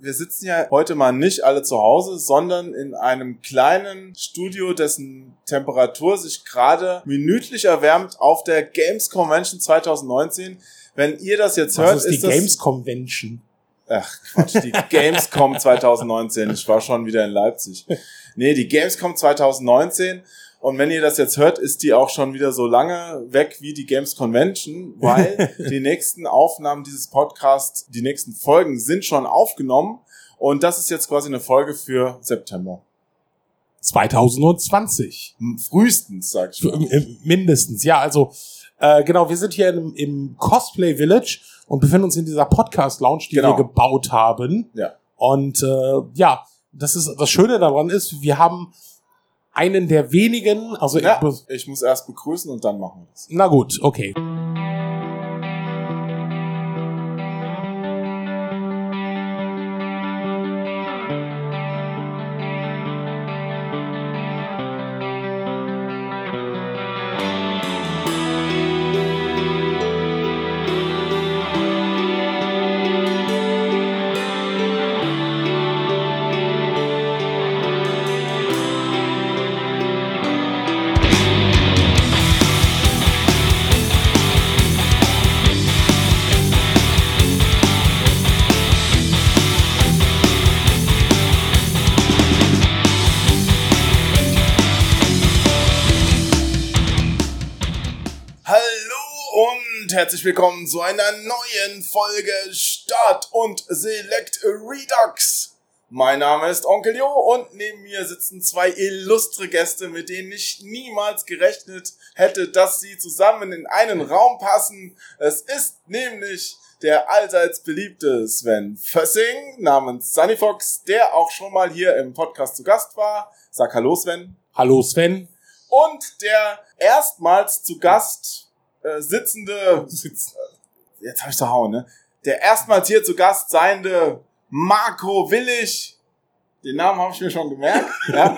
Wir sitzen ja heute mal nicht alle zu Hause, sondern in einem kleinen Studio, dessen Temperatur sich gerade minütlich erwärmt auf der Games Convention 2019. Wenn ihr das jetzt Was hört, ist ist, die das Games Convention. Ach Quatsch, die Gamescom 2019. Ich war schon wieder in Leipzig. Nee, die Gamescom 2019. Und wenn ihr das jetzt hört, ist die auch schon wieder so lange weg wie die Games Convention, weil die nächsten Aufnahmen dieses Podcasts, die nächsten Folgen sind schon aufgenommen. Und das ist jetzt quasi eine Folge für September. 2020. Hm, Frühestens, sag ich mal. im- Mindestens, ja, also äh, genau, wir sind hier im, im Cosplay Village und befinden uns in dieser Podcast Lounge, die Genau. wir gebaut haben. Ja. Und äh, ja, das ist das Schöne daran ist, wir haben einen der wenigen, also Ja, ich, ich muss erst begrüßen und dann machen wir das. na gut, okay. Herzlich willkommen zu einer neuen Folge Start und Select Redux. Mein Name ist Onkel Jo und neben mir sitzen zwei illustre Gäste, mit denen ich niemals gerechnet hätte, dass sie zusammen in einen Raum passen. Es ist nämlich der allseits beliebte Sven Fössing namens Sunny Fox, der auch schon mal hier im Podcast zu Gast war. Sag Hallo Sven Hallo Sven. und der erstmals zu Gast äh, sitzende, sitz, äh, jetzt habe ich zu hauen, ne? Der erstmals hier zu Gast seiende Marco Willig, den Namen habe ich mir schon gemerkt, ja?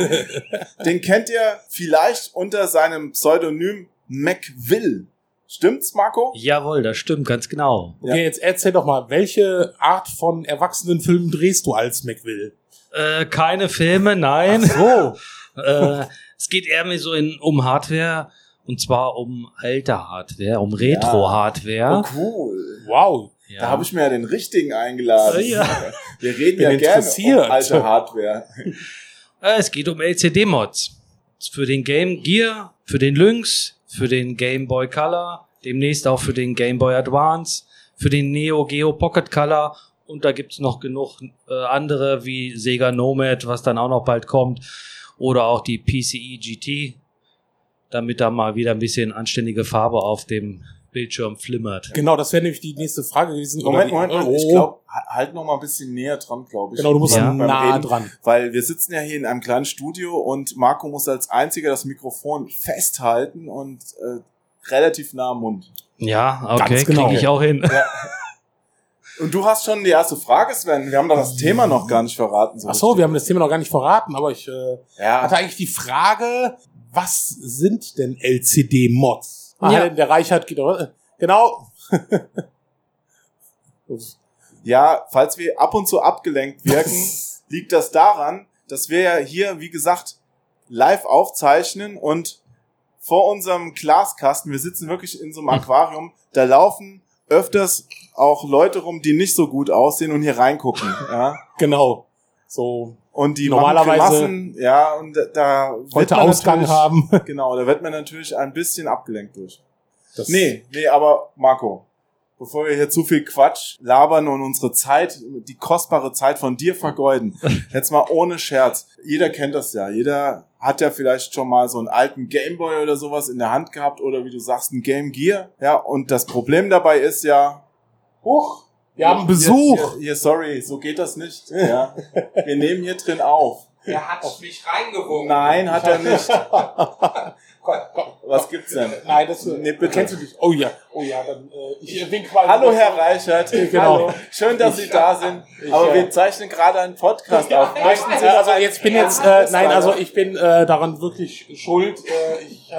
den kennt ihr vielleicht unter seinem Pseudonym MacWill. Stimmt's, Marco? Jawohl, das stimmt, ganz genau. Ja. Okay, jetzt erzähl doch mal, welche Art von Erwachsenenfilmen drehst du als McWill? Äh, keine Filme, nein. So. äh, es geht eher mehr so in, um Hardware und zwar um alte Hardware, um Retro-Hardware. Oh, cool. Wow. Ja. Da habe ich mir ja den richtigen eingeladen. Ja. Wir reden Bin ja gerne um alte Hardware. Äh, es geht um LCD-Mods. Für den Game Gear, für den Lynx, für den Game Boy Color, demnächst auch für den Game Boy Advance, für den Neo Geo Pocket Color und da gibt's noch genug äh, andere wie Sega Nomad, was dann auch noch bald kommt, oder auch die PCE GT, damit da mal wieder ein bisschen anständige Farbe auf dem Bildschirm flimmert. Genau, das wäre nämlich die nächste Frage gewesen. Moment, Moment, Moment. Ich Oh. glaube, halt noch mal ein bisschen näher dran, glaube ich. Genau, du musst Ja. Nah Reden. dran. Weil wir sitzen ja hier in einem kleinen Studio und Marco muss als einziger das Mikrofon festhalten und äh, relativ nah am Mund. Ja, okay, Ganz genau. kriege ich auch hin. Und du hast schon die erste Frage, Sven. Wir haben doch das Thema noch gar nicht verraten. Ach so, wir haben das Thema noch gar nicht verraten, aber ich äh, Ja, hatte eigentlich die Frage, was sind denn LCD-Mods? Ah, Ja. Der Reichert geht äh, genau. ja, falls wir ab und zu abgelenkt wirken, liegt das daran, dass wir ja hier, wie gesagt, live aufzeichnen und vor unserem Glaskasten, wir sitzen wirklich in so einem Aquarium, da laufen öfters auch Leute rum, die nicht so gut aussehen und hier reingucken. Ja. genau. So Und die Normalerweise machen ja, und da- heute Ausgang haben. Genau, da wird man natürlich ein bisschen abgelenkt durch. Das- Nee, nee, aber Marco, bevor wir hier zu viel Quatsch labern und unsere Zeit, die kostbare Zeit von dir vergeuden, jetzt mal ohne Scherz. Jeder kennt das ja. Jeder hat ja vielleicht schon mal so einen alten Gameboy oder sowas in der Hand gehabt oder wie du sagst, ein Game Gear. Ja, und das Problem dabei ist ja, huch, Wir haben Besuch. Hier, hier, hier, sorry, so geht das nicht. Ja, wir nehmen hier drin auf. Er hat mich reingewunken. Nein, hat er nicht. Komm, komm. Was gibt's denn? Nein, das Nee, bitte. kennst du nicht. Oh ja, oh ja, dann äh, ich wink mal. Hallo Herr Reichert. Genau. Hallo. Schön, dass Sie da sind. Aber äh, wir zeichnen gerade einen Podcast auf. Möchten Sie also jetzt bin jetzt, äh, Ja, nein, also ich bin äh, daran wirklich schuld. Äh, ich äh,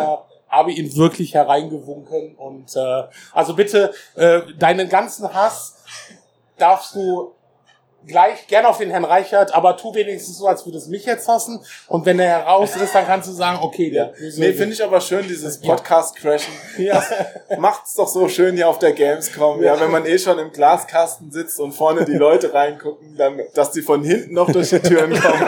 habe ihn wirklich hereingewunken und äh, also bitte äh, deinen ganzen Hass darfst du gleich gerne auf den Herrn Reichert, aber tu wenigstens so, als würdest du mich jetzt hassen. Und wenn er heraus ist, dann kannst du sagen, okay, der böse- Nee, finde ich aber schön, dieses Podcast-Crashen. Ja. Macht's doch so schön hier auf der Gamescom, ja, wenn man eh schon im Glaskasten sitzt und vorne die Leute reingucken, dann, dass die von hinten noch durch die Türen kommen.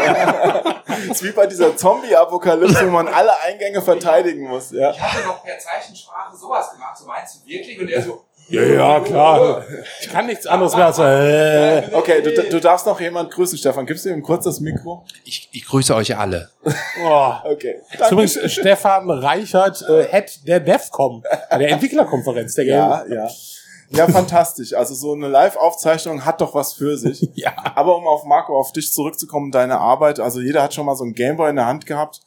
Das ist wie bei dieser Zombie-Apokalypse, wo man alle Eingänge verteidigen muss, ja. Ich hatte noch per Zeichensprache sowas gemacht. So meinst du wirklich? Und er so, Ja, ja, klar. Ich kann nichts anderes mehr als, äh, Okay, du, du darfst noch jemand grüßen, Stefan. Gibst du ihm kurz das Mikro? Ich, ich grüße euch alle. oh. Okay. Übrigens Stefan Reichert, äh, Head der DEFCOM, der Entwicklerkonferenz der Game. Ja, ja. Ja, fantastisch. Also so eine Live-Aufzeichnung hat doch was für sich. Ja. Aber um auf Marco, auf dich zurückzukommen, deine Arbeit, also jeder hat schon mal so ein Gameboy in der Hand gehabt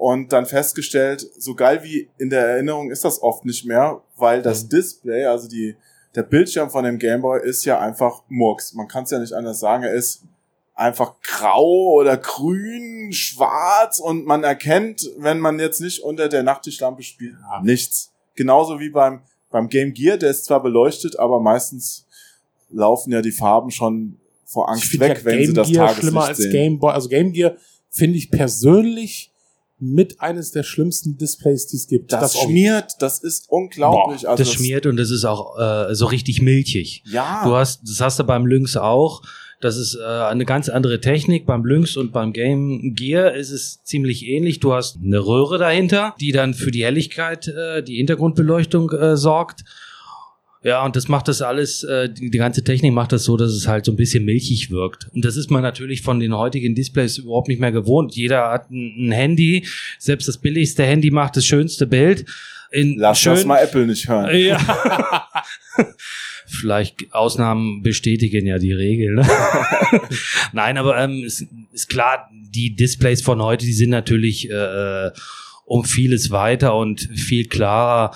und dann festgestellt, so geil wie in der Erinnerung ist das oft nicht mehr, weil das Display, also die, der Bildschirm von dem Gameboy ist ja einfach Murks. Man kann es ja nicht anders sagen, er ist einfach grau oder grün, schwarz und man erkennt, wenn man jetzt nicht unter der Nachttischlampe spielt, nichts. Genauso wie beim, beim Game Gear, der ist zwar beleuchtet, aber meistens laufen ja die Farben schon vor Angst weg, ja wenn sie Game das Gear Tageslicht schlimmer als sehen. Game Boy. Also Game Gear finde ich persönlich mit eines der schlimmsten Displays, die es gibt. das, auch- schmiert, das ist unglaublich. also das schmiert und das ist auch äh, so richtig milchig. Ja. Du hast, das hast du beim Lynx auch. Das ist äh, eine ganz andere Technik. Beim Lynx und beim Game Gear ist es ziemlich ähnlich. Du hast eine Röhre dahinter, die dann für die Helligkeit, äh, die Hintergrundbeleuchtung äh, sorgt. Ja, und das macht das alles, äh, die, die ganze Technik macht das so, dass es halt so ein bisschen milchig wirkt. Und das ist man natürlich von den heutigen Displays überhaupt nicht mehr gewohnt. Jeder hat ein, ein Handy, selbst das billigste Handy macht das schönste Bild. In Lass schön, das mal Apple nicht hören. ja. Vielleicht Ausnahmen bestätigen ja die Regel. Ne? Nein, aber ähm, ist, ist klar, die Displays von heute, die sind natürlich äh, um vieles weiter und viel klarer.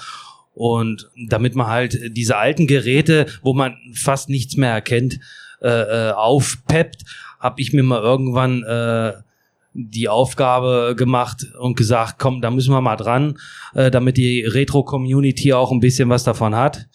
Und damit man halt diese alten Geräte, wo man fast nichts mehr erkennt, äh, äh, aufpeppt, habe ich mir mal irgendwann äh, die Aufgabe gemacht und gesagt, komm, da müssen wir mal dran, äh, damit die Retro-Community auch ein bisschen was davon hat.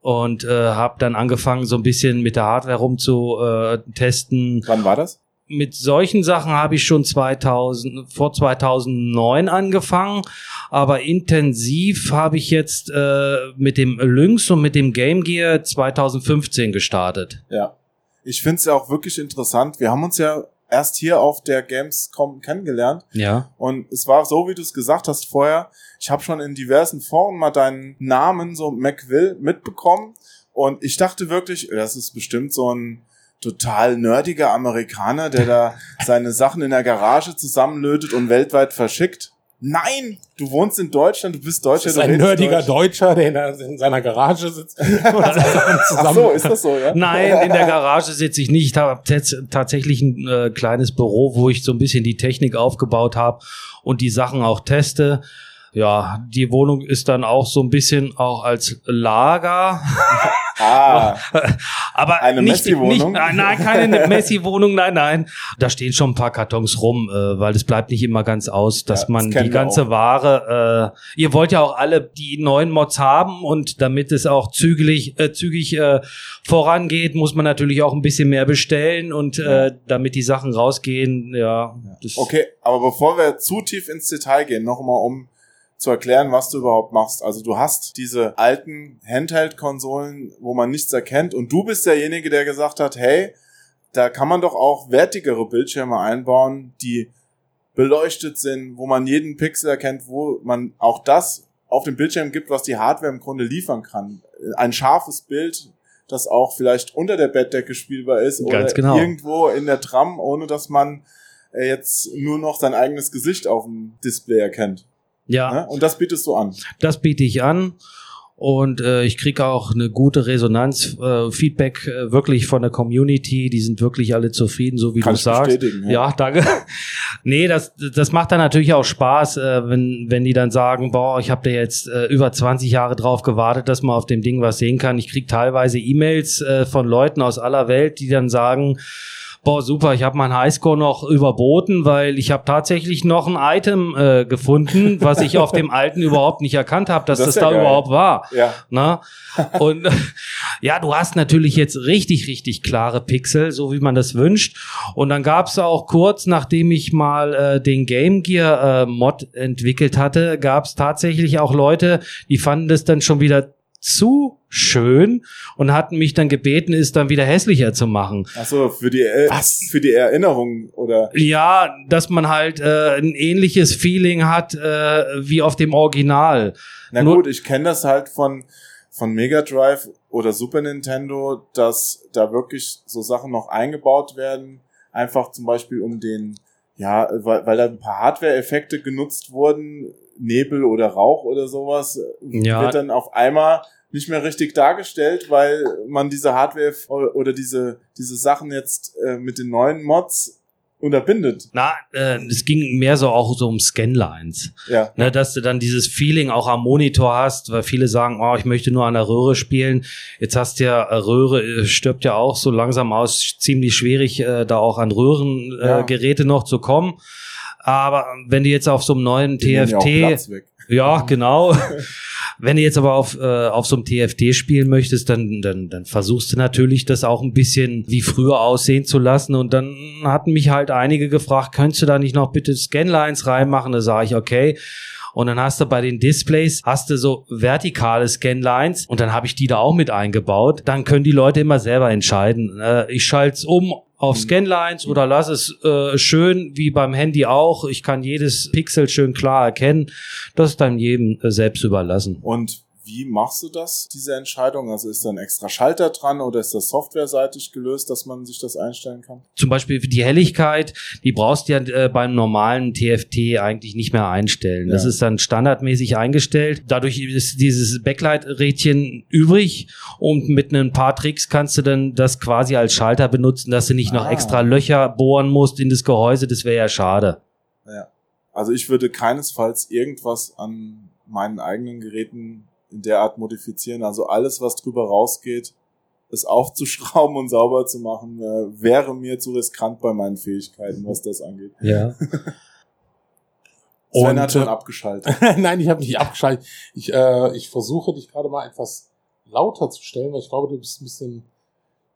Und äh, habe dann angefangen, so ein bisschen mit der Hardware rum zu äh, testen. Wann war das? Mit solchen Sachen habe ich schon 2000, vor 2009 angefangen, aber intensiv habe ich jetzt äh, mit dem Lynx und mit dem Game Gear 2015 gestartet. Ja. Ich finde es ja auch wirklich interessant. Wir haben uns ja erst hier auf der Gamescom kennengelernt Ja. und es war so, wie du es gesagt hast vorher. Ich habe schon in diversen Foren mal deinen Namen, so McWill, mitbekommen und ich dachte wirklich, das ist bestimmt so ein total nerdiger Amerikaner, der da seine Sachen in der Garage zusammenlötet und weltweit verschickt. Nein, du wohnst in Deutschland, du bist Deutscher. Das ist ein nerdiger Deutsch. Deutscher, der in, der in seiner Garage sitzt. Ach so, ist das so, ja? Nein, in der Garage sitze ich nicht. Ich habe tatsächlich ein äh, kleines Büro, wo ich so ein bisschen die Technik aufgebaut habe und die Sachen auch teste. Ja, die Wohnung ist dann auch so ein bisschen auch als Lager. Ah, Aber Eine nicht, Messi-Wohnung? Nein, keine Messi-Wohnung, nein, nein. Da stehen schon ein paar Kartons rum, äh, weil es bleibt nicht immer ganz aus, dass Ja, das man kennen die ganze. Ware. Äh, ihr wollt ja auch alle die neuen Mods haben und damit es auch zügig, äh, zügig äh, vorangeht, muss man natürlich auch ein bisschen mehr bestellen und äh, damit die Sachen rausgehen. Ja, das, Okay, aber bevor wir zu tief ins Detail gehen, nochmal um zu erklären, was du überhaupt machst. Also du hast diese alten Handheld-Konsolen, wo man nichts erkennt und du bist derjenige, der gesagt hat, hey, da kann man doch auch wertigere Bildschirme einbauen, die beleuchtet sind, wo man jeden Pixel erkennt, wo man auch das auf dem Bildschirm gibt, was die Hardware im Grunde liefern kann. Ein scharfes Bild, das auch vielleicht unter der Bettdecke spielbar ist Ganz oder genau. irgendwo in der Tram, ohne dass man äh, jetzt nur noch sein eigenes Gesicht auf dem Display erkennt. Ja. Ne? Und das bietest du an. Das biete ich an. Und äh, ich kriege auch eine gute Resonanz, äh, Feedback äh, wirklich von der Community. Die sind wirklich alle zufrieden, so wie Kann du sagst. bestätigen, Ja. ja. danke. nee, das, das macht dann natürlich auch Spaß, äh, wenn, wenn die dann sagen, boah, ich habe da jetzt äh, über 20 Jahre drauf gewartet, dass man auf dem Ding was sehen kann. Ich krieg teilweise E-Mails äh, von Leuten aus aller Welt, die dann sagen, Boah, super, ich habe meinen Highscore noch überboten, weil ich habe tatsächlich noch ein Item äh, gefunden, was ich auf dem alten überhaupt nicht erkannt habe, dass Das das, ja da geil. überhaupt war. Ja. Na? Und ja, du hast natürlich jetzt richtig, richtig klare Pixel, so wie man das wünscht. Und dann gab es auch kurz, nachdem ich mal äh, den Game Gear äh, Mod entwickelt hatte, gab es tatsächlich auch Leute, die fanden das dann schon wieder zu schön und hatten mich dann gebeten, es dann wieder hässlicher zu machen. Achso, für die, äh, Was? für die Erinnerung oder. Ja, dass man halt äh, ein ähnliches Feeling hat äh, wie auf dem Original. Na Nur- gut, ich kenne das halt von, von Mega Drive oder Super Nintendo, dass da wirklich so Sachen noch eingebaut werden. Einfach zum Beispiel um den, ja, weil, weil da ein paar Hardware-Effekte genutzt wurden, Nebel oder Rauch oder sowas, Ja. wird dann auf einmal nicht mehr richtig dargestellt, weil man diese Hardware oder diese, diese Sachen jetzt äh, mit den neuen Mods unterbindet. Na, äh, es ging mehr so auch so um Scanlines. Ja. Ne, dass du dann dieses Feeling auch am Monitor hast, weil viele sagen, oh, ich möchte nur an der Röhre spielen. Jetzt hast du ja, äh, Röhre äh, stirbt ja auch so langsam aus, ziemlich schwierig, äh, da auch an Röhrengeräte Ja. äh, Geräte noch zu kommen. Aber wenn du jetzt auf so einem neuen Die TFT, ja, genau. Wenn du jetzt aber auf, äh, auf so einem TFT spielen möchtest, dann, dann, dann versuchst du natürlich, das auch ein bisschen wie früher aussehen zu lassen. Und dann hatten mich halt einige gefragt, könntest du da nicht noch bitte Scanlines reinmachen? Da sage ich, okay. Und dann hast du bei den Displays, hast du so vertikale Scanlines und dann habe ich die da auch mit eingebaut. Dann können die Leute immer selber entscheiden. Äh, ich schalte es um auf Scanlines oder lass es äh, schön wie beim Handy auch. Ich kann jedes Pixel schön klar erkennen. Das ist dann jedem äh, selbst überlassen. Und wie machst du das, diese Entscheidung? Also ist da ein extra Schalter dran oder ist das softwareseitig gelöst, dass man sich das einstellen kann? Zum Beispiel die Helligkeit, die brauchst du ja äh, beim normalen TFT eigentlich nicht mehr einstellen. Das Ja. ist dann standardmäßig eingestellt. Dadurch ist dieses Backlight-Rädchen übrig und mit ein paar Tricks kannst du dann das quasi als Schalter benutzen, dass du nicht noch Ah. extra Löcher bohren musst in das Gehäuse. Das wäre ja schade. Ja. Also ich würde keinesfalls irgendwas an meinen eigenen Geräten in der Art modifizieren. Also alles, was drüber rausgeht, es aufzuschrauben und sauber zu machen, äh, wäre mir zu riskant bei meinen Fähigkeiten, was das angeht. Ja. Sven Und, hat schon äh, abgeschaltet. Nein, ich habe nicht abgeschaltet. Ich, äh, ich versuche dich gerade mal etwas lauter zu stellen, weil ich glaube, du bist ein bisschen,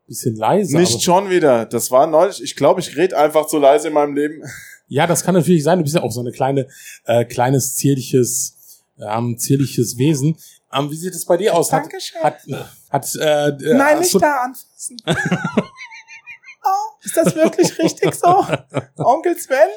bisschen leise. Nicht schon wieder. Das war neulich. Ich glaube, ich rede einfach zu leise in meinem Leben. Ja, das kann natürlich sein. Du bist ja auch so eine kleine, äh, kleines zierliches, ähm, zierliches Wesen. Ähm, wie sieht es bei dir aus? Hat, Dankeschön. hat, hat äh, äh, hast du- da anfassen. oh, ist das wirklich richtig so? Onkel Sven?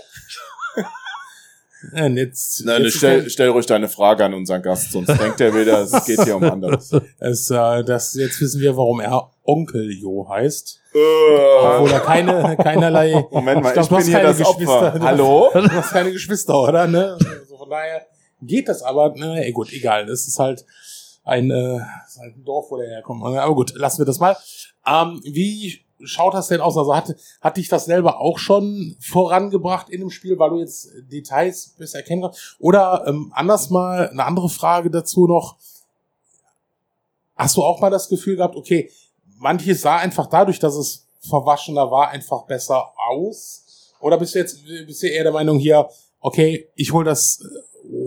Äh, jetzt, Nein, jetzt stell, stell ruhig deine Frage an unseren Gast, sonst denkt er wieder, es geht hier um anderes. es, äh, das, jetzt wissen wir, warum er Onkel Jo heißt. Äh, Obwohl er keine, keinerlei. Moment mal, ich, glaub, du bin hier keine das Opfer. Geschwister. Hallo? Du hast keine Geschwister, oder? Ne? Also von daher geht das aber, ne, gut, egal. Das ist halt ein, äh, ist halt ein Dorf, wo der herkommt. Aber gut, lassen wir das mal. Ähm, wie schaut das denn aus? Also hat, hat dich das selber auch schon vorangebracht in dem Spiel, weil du jetzt Details besser erkennen kannst? Oder ähm, anders mal eine andere Frage dazu noch. Hast du auch mal das Gefühl gehabt, okay, manches sah einfach dadurch, dass es verwaschener war, einfach besser aus? Oder bist du jetzt bist du eher der Meinung hier, okay, ich hol das,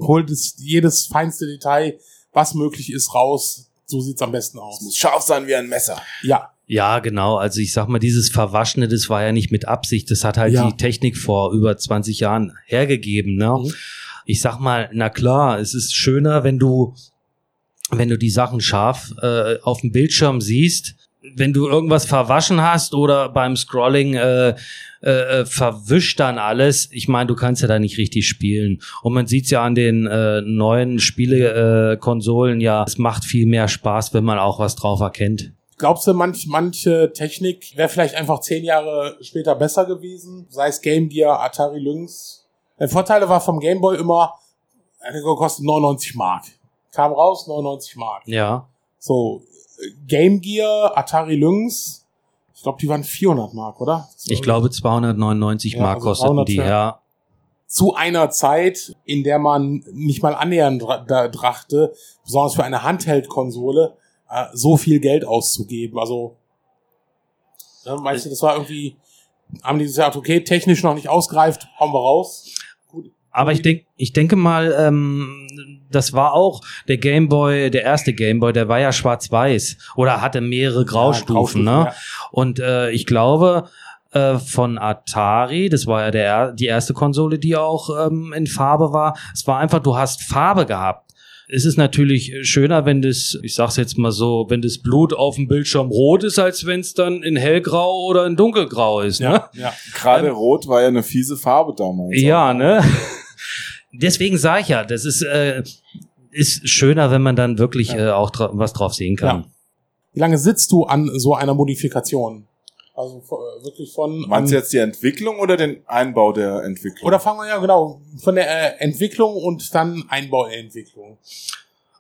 äh, hol das jedes feinste Detail, was möglich ist, raus. So sieht's am besten Es aus. muss scharf sein wie ein Messer. Ja, Ja, genau. Also ich sag mal, dieses Verwaschene, das war ja nicht mit Absicht. Das hat halt Ja. die Technik vor über 20 Jahren hergegeben. Ne? Mhm. Ich sag mal, na klar, es ist schöner, wenn du, wenn du die Sachen scharf äh, auf dem Bildschirm siehst. Wenn du irgendwas verwaschen hast oder beim Scrolling äh, äh, äh, verwischt dann alles. Ich meine, du kannst ja da nicht richtig spielen. Und man sieht's ja an den äh, neuen Spielekonsolen äh, ja, es macht viel mehr Spaß, wenn man auch was drauf erkennt. Glaubst du, manch, manche Technik wäre vielleicht einfach zehn Jahre später besser gewesen? Sei es Game Gear, Atari Lynx. Der Vorteil war vom Game Boy immer, er kostet 99 Mark. Kam raus, 99 Mark. Ja. So, Game Gear, Atari Lynx, ich glaube, die waren 400 Mark, oder? Ich glaube 299 Ja, Mark also kosteten 300 die, ja. Zu einer Zeit, in der man nicht mal annähernd dachte, besonders für eine Handheld-Konsole, äh, so viel Geld auszugeben. Also, ne, meinst du, das war irgendwie haben die gesagt, okay, technisch noch nicht ausgereift, hauen wir raus. Aber ich denke, ich denke mal, ähm, das war auch der Gameboy, der erste Gameboy, der war ja schwarz-weiß oder hatte mehrere Graustufen, Graustufen, ne? ja. Und äh, ich glaube äh, von Atari, das war ja der die erste Konsole, die auch ähm, in Farbe war. Es war einfach, du hast Farbe gehabt. Es ist natürlich schöner, wenn das, ich sag's jetzt mal so, wenn das Blut auf dem Bildschirm rot ist, als wenn es dann in hellgrau oder in dunkelgrau ist. Ne? Ja, ja. Gerade Rot war ja eine fiese Farbe damals. Ja, ne? Deswegen sage ich ja, das ist, äh, ist schöner, wenn man dann wirklich äh, auch dra was drauf sehen kann. Ja. Wie lange sitzt du an so einer Modifikation? Also äh, wirklich von. Meinst du jetzt die Entwicklung oder den Einbau der Entwicklung? Oder fangen wir ja genau von der äh, Entwicklung und dann Einbau der Entwicklung.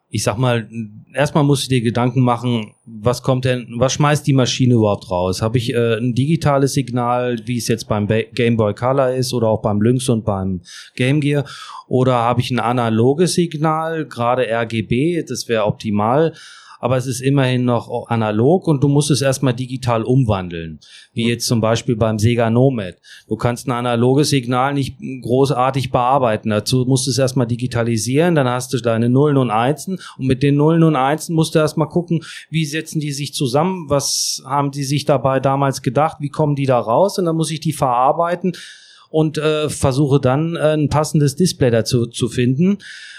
Ich sag mal, erstmal musst du dir Gedanken machen, was kommt denn, was schmeißt die Maschine überhaupt raus? Habe ich äh, ein digitales Signal, wie es jetzt beim Game Boy Color ist oder auch beim Lynx und beim Game Gear? Oder habe ich ein analoges Signal, gerade RGB, das wäre optimal. Aber es ist immerhin noch analog und du musst es erstmal digital umwandeln. Wie jetzt zum Beispiel beim Sega Nomad. Du kannst ein analoges Signal nicht großartig bearbeiten. Dazu musst du es erstmal digitalisieren, dann hast du deine Nullen und Einsen und mit den Nullen und Einsen musst du erstmal gucken, wie setzen die sich zusammen, was haben die sich dabei damals gedacht, wie kommen die da raus? Und dann muss ich die verarbeiten und äh, versuche dann äh, ein passendes Display dazu zu finden.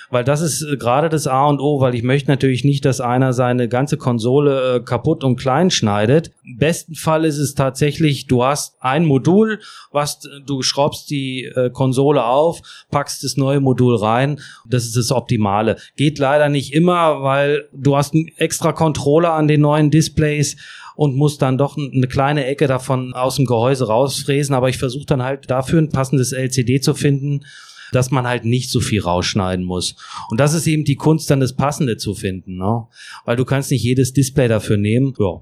Weil das ist äh, gerade das A und O, weil ich möchte natürlich nicht, dass einer seine ganze Konsole äh, kaputt und klein schneidet. Im besten Fall ist es tatsächlich, du hast ein Modul, was du schraubst die äh, Konsole auf, packst das neue Modul rein. Das ist das Optimale. Geht leider nicht immer, weil du hast einen extra Controller an den neuen Displays und muss dann doch eine kleine Ecke davon aus dem Gehäuse rausfräsen. Aber ich versuche dann halt dafür ein passendes LCD zu finden, dass man halt nicht so viel rausschneiden muss. Und das ist eben die Kunst, dann das Passende zu finden, ne? Weil du kannst nicht jedes Display dafür nehmen. Ja.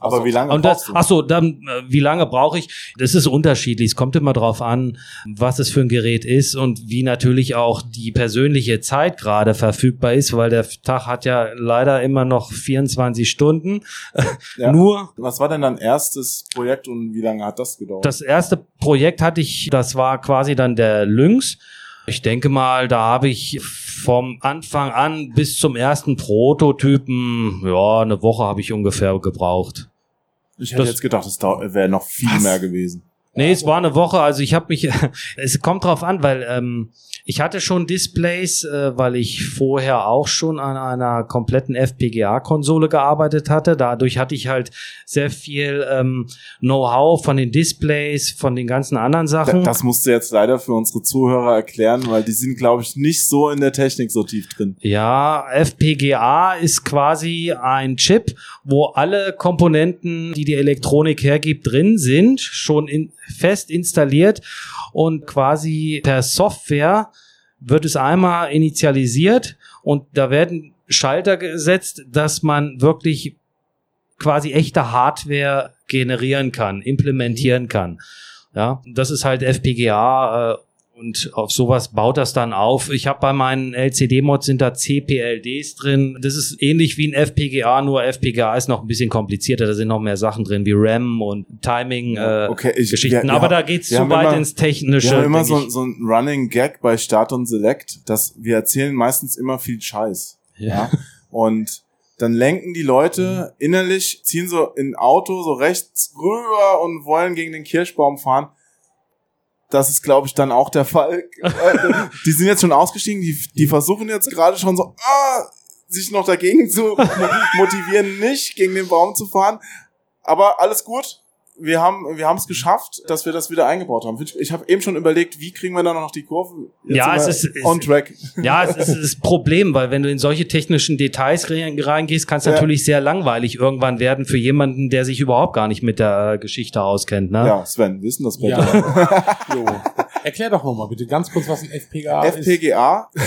Aber wie lange Und brauchst das, du? ach so, dann, äh, wie lange brauche ich? Das ist unterschiedlich. Es kommt immer drauf an, was es für ein Gerät ist und wie natürlich auch die persönliche Zeit gerade verfügbar ist, weil der Tag hat ja leider immer noch 24 Stunden. Ja. Nur Was war denn dein erstes Projekt und wie lange hat das gedauert? das erste Projekt hatte ich, das war quasi dann der Lynx. Ich denke mal, da habe ich vom Anfang an bis zum ersten Prototypen, ja, eine Woche habe ich ungefähr gebraucht. Ich hätte das- jetzt gedacht, es wäre noch viel Was? mehr gewesen. Nee, es war eine Woche, also ich habe mich, es kommt drauf an, weil ähm, ich hatte schon Displays, äh, weil ich vorher auch schon an einer kompletten FPGA-Konsole gearbeitet hatte. Dadurch hatte ich halt sehr viel ähm, Know-how von den Displays, von den ganzen anderen Sachen. das musst du jetzt leider für unsere Zuhörer erklären, weil die sind, glaube ich, nicht so in der Technik so tief drin. Ja, FPGA ist quasi ein Chip, wo alle Komponenten, die die Elektronik hergibt, drin sind, schon in, fest installiert und quasi per Software wird es einmal initialisiert und da werden Schalter gesetzt, dass man wirklich quasi echte Hardware generieren kann, implementieren kann. Ja, das ist halt FPGA äh, und auf sowas baut das dann auf. Ich habe bei meinen LCD-Mods sind da CPLDs drin. Das ist ähnlich wie ein FPGA, nur FPGA ist noch ein bisschen komplizierter. Da sind noch mehr Sachen drin wie RAM und Timing äh, Okay, ich- wir- wir Aber haben- da geht's wir zu weit immer- ins Technische. Wir haben immer so, ich. so ein Running Gag bei Start und Select, dass wir erzählen meistens immer viel Scheiß. Ja. Und dann lenken die Leute innerlich, ziehen so in ein Auto so rechts rüber und wollen gegen den Kirschbaum fahren. Das ist, glaube ich, dann auch der Fall. Die sind jetzt schon ausgestiegen, die, die versuchen jetzt gerade schon so, ah, sich noch dagegen zu mo- motivieren, nicht gegen den Baum zu fahren. Aber alles gut. Wir haben wir haben es geschafft, dass wir das wieder eingebaut haben. Ich habe eben schon überlegt, wie kriegen wir da noch die Kurve? Jetzt Ja, es ist- on track. Ja, es ist das Problem, weil wenn du in solche technischen Details re- reingehst, kann es Ja. natürlich sehr langweilig irgendwann werden für jemanden, der sich überhaupt gar nicht mit der äh, Geschichte auskennt. Ne? Ja, Sven, wissen das besser. Ja. Erklär doch nochmal bitte ganz kurz, was ein FPGA ist. FPGA.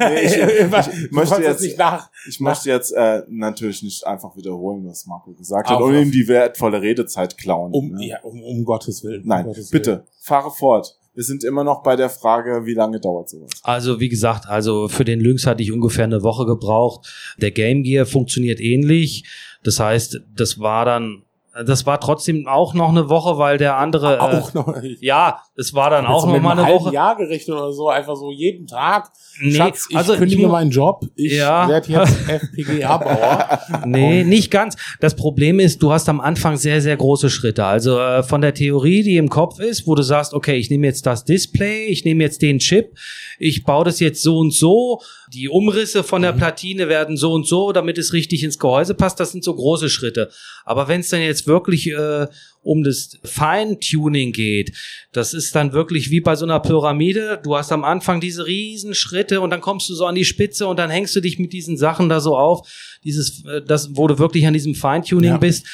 Nee, ich, ich Du möchte jetzt, nicht nach. ich möchte jetzt äh, natürlich nicht einfach wiederholen, was Marco gesagt hat Aber- und ihm die wertvolle Redezeit klauen. Um, ne? ja, um, um Gottes Willen. um Nein, Gottes bitte, Willen. fahre fort. Wir sind immer noch bei der Frage, wie lange dauert sowas? Also wie gesagt, also für den Lynx hatte ich ungefähr eine Woche gebraucht. Der Game Gear funktioniert ähnlich. Das heißt, das war dann Das war trotzdem auch noch eine Woche, weil der andere. Äh, Auch noch. ja, es war dann auch noch mal eine Woche. Jahr gerechnet oder so, einfach so jeden Tag. Nee, Schatz, ich also ich kündige mu- meinen Job, ich Ja. werde jetzt FPGA-Bauer. Nee, nicht ganz. Das Problem ist, du hast am Anfang sehr, sehr große Schritte. Also äh, von der Theorie, die im Kopf ist, wo du sagst, okay, ich nehme jetzt das Display, ich nehme jetzt den Chip, ich baue das jetzt so und so, die Umrisse von der Platine werden so und so, damit es richtig ins Gehäuse passt. Das sind so große Schritte. Aber wenn es dann jetzt wirklich äh, um das Feintuning geht, das ist dann wirklich wie bei so einer Pyramide. Du hast am Anfang diese riesen Schritte und dann kommst du so an die Spitze und dann hängst du dich mit diesen Sachen da so auf, dieses, äh, das, wo du wirklich an diesem Feintuning Ja. bist.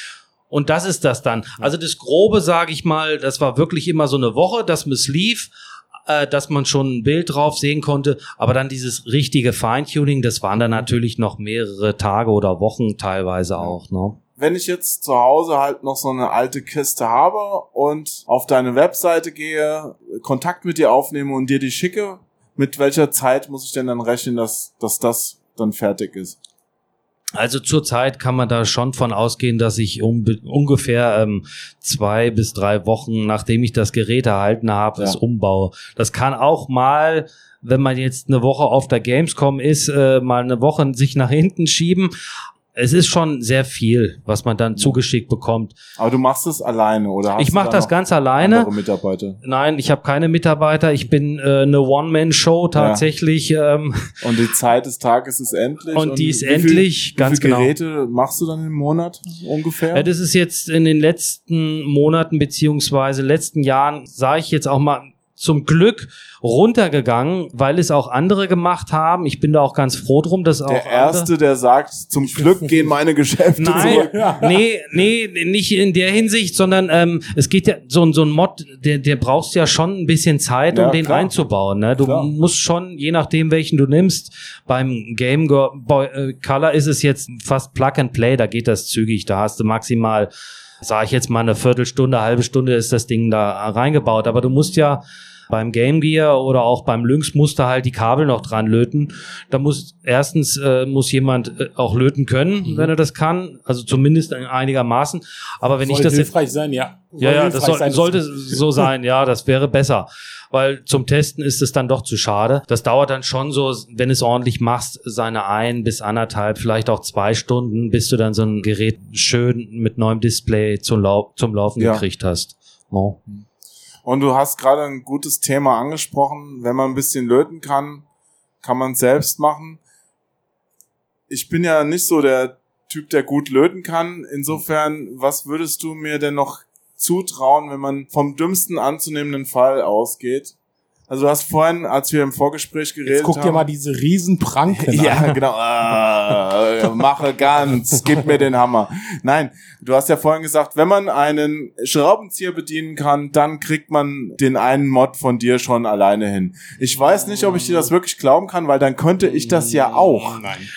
Und das ist das dann. Also das Grobe, sage ich mal, das war wirklich immer so eine Woche, das misslief, äh, dass man schon ein Bild drauf sehen konnte. Aber dann dieses richtige Feintuning, das waren dann natürlich noch mehrere Tage oder Wochen teilweise auch. Ne? Wenn ich jetzt zu Hause halt noch so eine alte Kiste habe und auf deine Webseite gehe, Kontakt mit dir aufnehme und dir die schicke, mit welcher Zeit muss ich denn dann rechnen, dass, dass das dann fertig ist? Also zurzeit kann man da schon von ausgehen, dass ich um, ungefähr ähm, zwei bis drei Wochen, nachdem ich das Gerät erhalten habe, Ja. es umbaue. Das kann auch mal, wenn man jetzt eine Woche auf der Gamescom ist, äh, mal eine Woche sich nach hinten schieben. Es ist schon sehr viel, was man dann zugeschickt bekommt. Aber du machst es alleine, oder? Hast ich mache da das ganz alleine. Andere Mitarbeiter. Nein, ich habe keine Mitarbeiter. Ich bin äh, eine One-Man-Show tatsächlich. Ähm, Und die Zeit des Tages ist endlich. Und die ist wie viel- endlich, ganz wie viele genau. Geräte machst du dann im Monat ungefähr? Ja, das ist jetzt in den letzten Monaten beziehungsweise letzten Jahren, sage ich jetzt auch mal, zum Glück runtergegangen, weil es auch andere gemacht haben. Ich bin da auch ganz froh drum, dass auch der Erste, der sagt, zum Glück gehen meine Geschäfte Nein, zurück. nee, nee, nicht in der Hinsicht, sondern ähm, es geht ja, so, ein so ein Mod, der, der brauchst ja schon ein bisschen Zeit, um Ja, den klar. einzubauen. Ne? Du Klar. musst schon, je nachdem, welchen du nimmst, beim Game Boy äh, Color ist es jetzt fast Plug and Play, da geht das zügig, da hast du maximal, sage ich jetzt mal, eine Viertelstunde, halbe Stunde ist das Ding da reingebaut. Aber du musst ja beim Game Gear oder auch beim Lynx musst du halt die Kabel noch dran löten. Da muss erstens äh, muss jemand äh, auch löten können, Mhm. wenn er das kann, also zumindest einigermaßen. Aber wenn ich Soll das jetzt hilfreich sein, ja. ja, ja, das soll, sein, sollte so sein, ja, das wäre besser. Weil zum Testen ist es dann doch zu schade. Das dauert dann schon so, wenn es ordentlich machst, seine ein bis anderthalb, vielleicht auch zwei Stunden, bis du dann so ein Gerät schön mit neuem Display zum, Lau zum Laufen Ja. gekriegt hast. No. Und du hast gerade ein gutes Thema angesprochen. Wenn man ein bisschen löten kann, kann man es selbst machen. Ich bin ja nicht so der Typ, der gut löten kann. Insofern, was würdest du mir denn noch zutrauen, wenn man vom dümmsten anzunehmenden Fall ausgeht? Also du hast vorhin, als wir im Vorgespräch geredet Jetzt guck haben, dir mal diese riesen Pranken ja, an. genau. Äh, mache ganz, gib mir den Hammer. Nein, du hast ja vorhin gesagt, wenn man einen Schraubenzieher bedienen kann, dann kriegt man den einen Mod von dir schon alleine hin. Ich weiß nicht, ob ich dir das wirklich glauben kann, weil dann könnte ich das ja auch. Nein.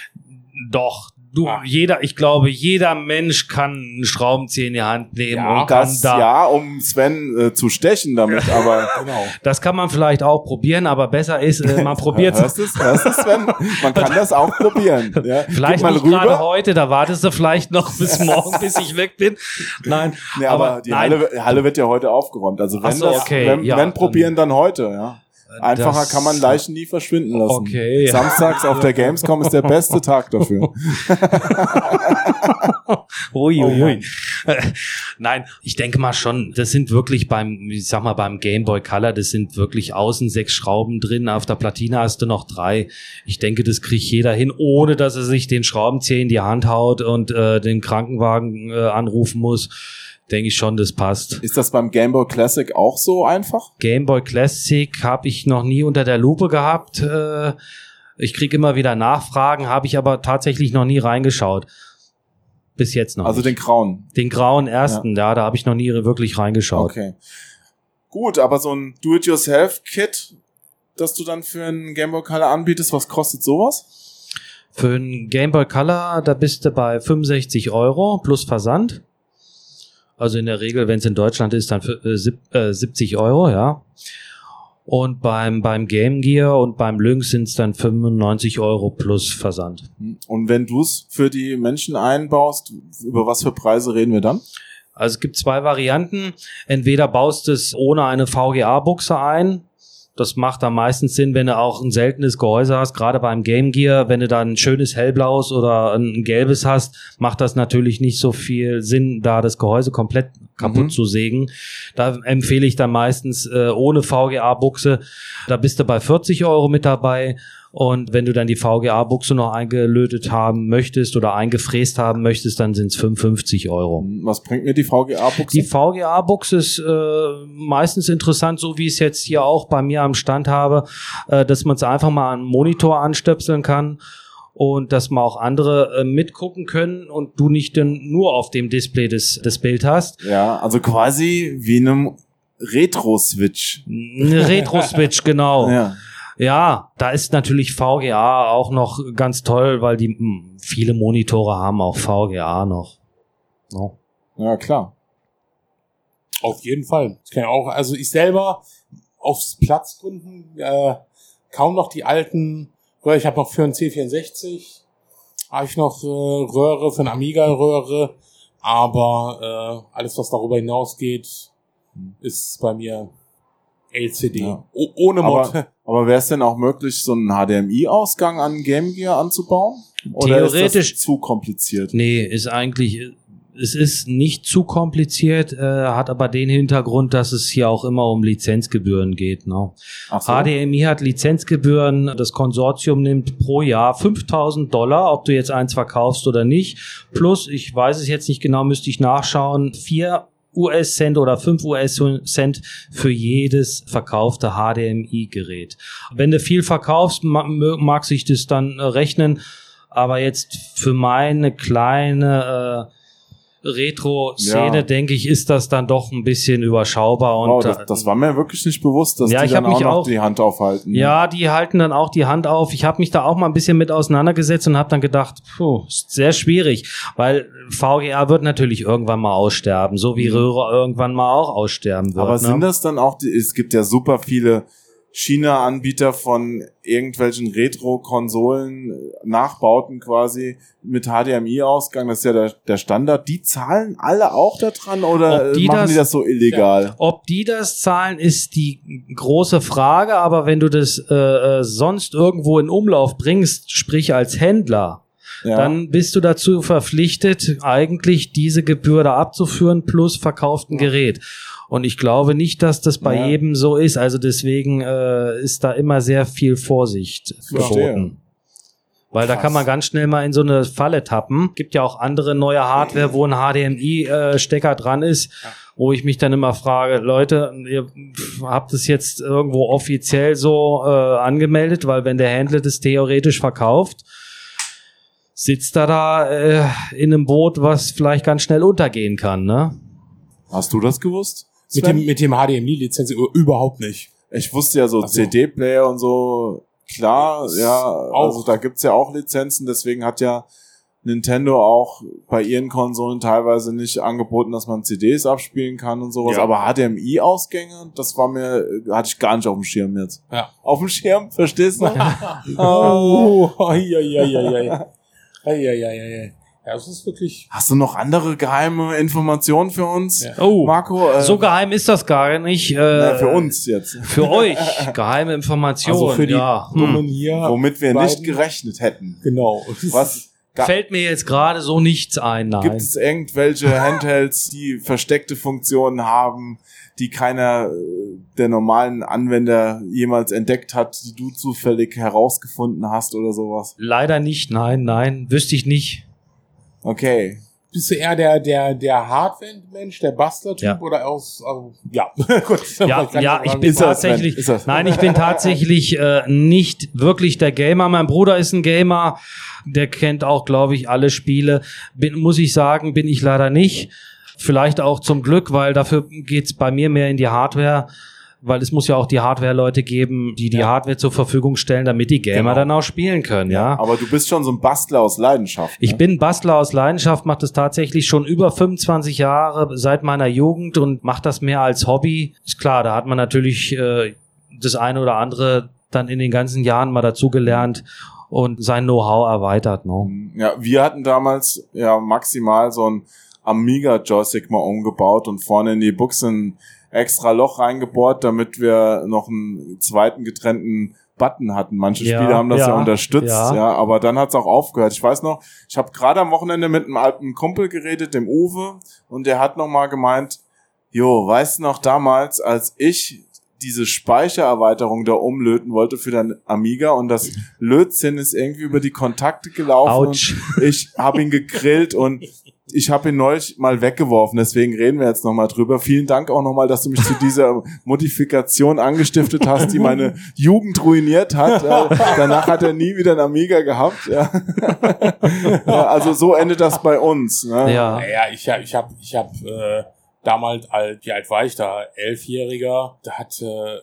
Doch. Du, Ah. jeder, ich glaube, jeder Mensch kann einen Schraubenzieher in die Hand nehmen Ja, und kann Das da ja, um Sven äh, zu stechen damit, aber Genau. Das kann man vielleicht auch probieren, aber besser ist, äh, man probiert es, hörst du Sven? Man kann das auch probieren. Ja? Vielleicht mal nicht gerade heute, da wartest du vielleicht noch bis morgen, bis ich weg bin. Nein, Nee, aber, aber die nein. Halle, Halle wird ja heute aufgeräumt. Also wenn so, das, okay, wenn, ja, wenn dann- probieren, dann heute, ja. Einfacher Das- kann man Leichen nie verschwinden lassen. Okay. Samstags auf der Gamescom ist der beste Tag dafür. Ui, Oh ui, ui. Nein, ich denke mal schon, das sind wirklich beim, ich sag mal, beim Game Boy Color, das sind wirklich außen sechs Schrauben drin, auf der Platine hast du noch drei. Ich denke, das kriegt jeder hin, ohne dass er sich den Schraubenzieher in die Hand haut und äh, den Krankenwagen äh, anrufen muss. Denke ich schon, das passt. Ist das beim Game Boy Classic auch so einfach? Game Boy Classic habe ich noch nie unter der Lupe gehabt. Äh, ich kriege immer wieder Nachfragen, habe ich aber tatsächlich noch nie reingeschaut. Bis jetzt noch. Also nicht. den grauen. den grauen ersten, ja, da habe ich noch nie wirklich reingeschaut. Okay. Gut, aber so ein Do-it-yourself-Kit, das du dann für einen Game Boy Color anbietest, was kostet sowas? Für einen Game Boy Color, da bist du bei 65 Euro plus Versand. Also in der Regel, wenn es in Deutschland ist, dann für, äh, sieb- äh, 70 Euro, ja. Und beim, beim Game Gear und beim Lynx sind es dann 95 Euro plus Versand. Und wenn du es für die Menschen einbaust, über was für Preise reden wir dann? Also es gibt zwei Varianten. Entweder baust es ohne eine VGA-Buchse ein. Das macht am meisten Sinn, wenn du auch ein seltenes Gehäuse hast, gerade beim Game Gear. Wenn du da ein schönes hellblaues oder ein gelbes hast, macht das natürlich nicht so viel Sinn, da das Gehäuse komplett kaputt Mhm. zu sägen. Da empfehle ich dann meistens äh, ohne VGA-Buchse. Da bist du bei 40 Euro mit dabei. Und wenn du dann die VGA-Buchse noch eingelötet haben möchtest oder eingefräst haben möchtest, dann sind es 55 Euro. Was bringt mir die VGA-Buchse? Die VGA-Box ist äh, meistens interessant, so wie ich es jetzt hier auch bei mir am Stand habe, äh, dass man es einfach mal an einen Monitor anstöpseln kann und dass man auch andere äh, mitgucken können und du nicht denn nur auf dem Display das, das Bild hast. Ja, also quasi wie einem Retro-Switch. Eine Retro-Switch, genau. Ja. Ja, da ist natürlich VGA auch noch ganz toll, weil die mh, viele Monitore haben auch VGA noch. No. ja, klar. Auf jeden Fall. Ich kann ja auch, also ich selber aufs Platzgründen äh, kaum noch die alten Röhre. Ich habe noch für einen C64 habe ich noch äh, Röhre für eine Amiga Röhre, aber äh, alles was darüber hinausgeht ist bei mir LCD Ja. Ohne Mod. Aber, aber wäre es denn auch möglich, so einen HDMI-Ausgang an Game Gear anzubauen? Oder ist Theoretisch- das zu kompliziert? Nee, ist eigentlich, es ist nicht zu kompliziert, äh, hat aber den Hintergrund, dass es hier auch immer um Lizenzgebühren geht. Ne? So. HDMI hat Lizenzgebühren, das Konsortium nimmt pro Jahr 5000 Dollar, ob du jetzt eins verkaufst oder nicht. Plus, ich weiß es jetzt nicht genau, müsste ich nachschauen, vier US-Cent oder 5 US-Cent für jedes verkaufte HDMI-Gerät. Wenn du viel verkaufst, mag sich das dann äh, rechnen, aber jetzt für meine kleine äh, Retro-Szene, Ja. denke ich, ist das dann doch ein bisschen überschaubar. Und Wow, das, das war mir wirklich nicht bewusst, dass Ja, die ich dann auch mich noch auch- die Hand aufhalten. ja, die halten dann auch die Hand auf. Ich habe mich da auch mal ein bisschen mit auseinandergesetzt und habe dann gedacht, puh, ist sehr schwierig, weil VGA wird natürlich irgendwann mal aussterben, so wie Röhre irgendwann mal auch aussterben wird. Mhm. Aber ne? sind das dann auch, die, es gibt ja super viele China-Anbieter von irgendwelchen Retro-Konsolen, äh, Nachbauten quasi mit HDMI-Ausgang, das ist ja der, der Standard. Die zahlen alle auch da dran oder Ob die äh, machen das- die das so illegal? Ob die das zahlen, ist die große Frage, aber wenn du das äh, äh, sonst irgendwo in Umlauf bringst, sprich als Händler, Ja. dann bist du dazu verpflichtet, eigentlich diese Gebühr da abzuführen plus verkauften Gerät. Und ich glaube nicht, dass das bei Ja. jedem so ist. Also deswegen äh, ist da immer sehr viel Vorsicht geboten. Weil da Krass. kann man ganz schnell mal in so eine Falle tappen. Gibt ja auch andere neue Hardware, wo ein HDMI-Stecker äh, dran ist, wo ich mich dann immer frage, Leute, ihr habt es jetzt irgendwo offiziell so äh, angemeldet, weil wenn der Händler das theoretisch verkauft, sitzt er da äh, in einem Boot, was vielleicht ganz schnell untergehen kann, ne? Hast du das gewusst? Mit dem mit dem HDMI-Lizenz überhaupt nicht. Ich wusste ja so Ach so. CD-Player und so, klar, ja, Auch. also da gibt's ja auch Lizenzen, deswegen hat ja Nintendo auch bei ihren Konsolen teilweise nicht angeboten, dass man CDs abspielen kann und sowas, Ja. aber HDMI-Ausgänge, das war mir, hatte ich gar nicht auf dem Schirm jetzt. Ja. Auf dem Schirm, verstehst du? Oh, ei, ei, ei, ei, ei. Ei, ei, ei, ei. Ja, das ist wirklich. Hast du noch andere geheime Informationen für uns? Ja. Oh, Marco, äh, so geheim ist das gar nicht. Äh, na, für uns jetzt. Für euch. Geheime Informationen. Also für die ja. Dummen Hm. hier. Womit wir beiden. nicht gerechnet hätten. Genau. Was? Fällt mir jetzt gerade so nichts ein, nein. Gibt es irgendwelche Handhelds, die versteckte Funktionen haben, die keiner äh, der normalen Anwender jemals entdeckt hat, die du zufällig herausgefunden hast oder sowas? Leider nicht, nein, nein. Wüsste ich nicht. Okay. Bist du eher der, der, der Hardware-Mensch, der Bastler-Typ Ja. oder aus, also, ja, gut. Ja, ja, ich bin tatsächlich, nein, ich bin tatsächlich äh, nicht wirklich der Gamer. Mein Bruder ist ein Gamer, der kennt auch, glaube ich, alle Spiele. Bin, muss ich sagen, bin ich leider nicht. Vielleicht auch zum Glück, weil dafür geht's bei mir mehr in die Hardware, weil es muss ja auch die Hardware-Leute geben, die die Ja. Hardware zur Verfügung stellen, damit die Gamer Genau. dann auch spielen können, ja. Aber du bist schon so ein Bastler aus Leidenschaft. Ich ne? bin Bastler aus Leidenschaft, mache das tatsächlich schon über 25 Jahre seit meiner Jugend und mache das mehr als Hobby. Ist klar, da hat man natürlich äh, das eine oder andere dann in den ganzen Jahren mal dazugelernt und sein Know-how erweitert. No? Ja, wir hatten damals ja maximal so ein Amiga-Joystick mal umgebaut und vorne in die Buchse ein extra Loch reingebohrt, damit wir noch einen zweiten getrennten Button hatten. Manche Ja, Spiele haben das ja, ja, unterstützt, ja. ja. aber dann hat's auch aufgehört. Ich weiß noch, ich habe gerade am Wochenende mit einem alten Kumpel geredet, dem Uwe, und der hat noch mal gemeint, jo, weißt du noch damals, als ich diese Speichererweiterung da umlöten wollte für dein Amiga und das Lötzinn ist irgendwie über die Kontakte gelaufen. Und ich habe ihn gegrillt und ich habe ihn neulich mal weggeworfen, deswegen reden wir jetzt nochmal drüber. Vielen Dank auch nochmal, dass du mich zu dieser Modifikation angestiftet hast, die meine Jugend ruiniert hat. Äh, danach hat er nie wieder ein Amiga gehabt. Ja. ja, also so endet das bei uns. Ne? Ja. Naja, ich hab, ich hab, ich hab äh, damals, alt, wie alt war ich da? Elfjähriger, da hat äh,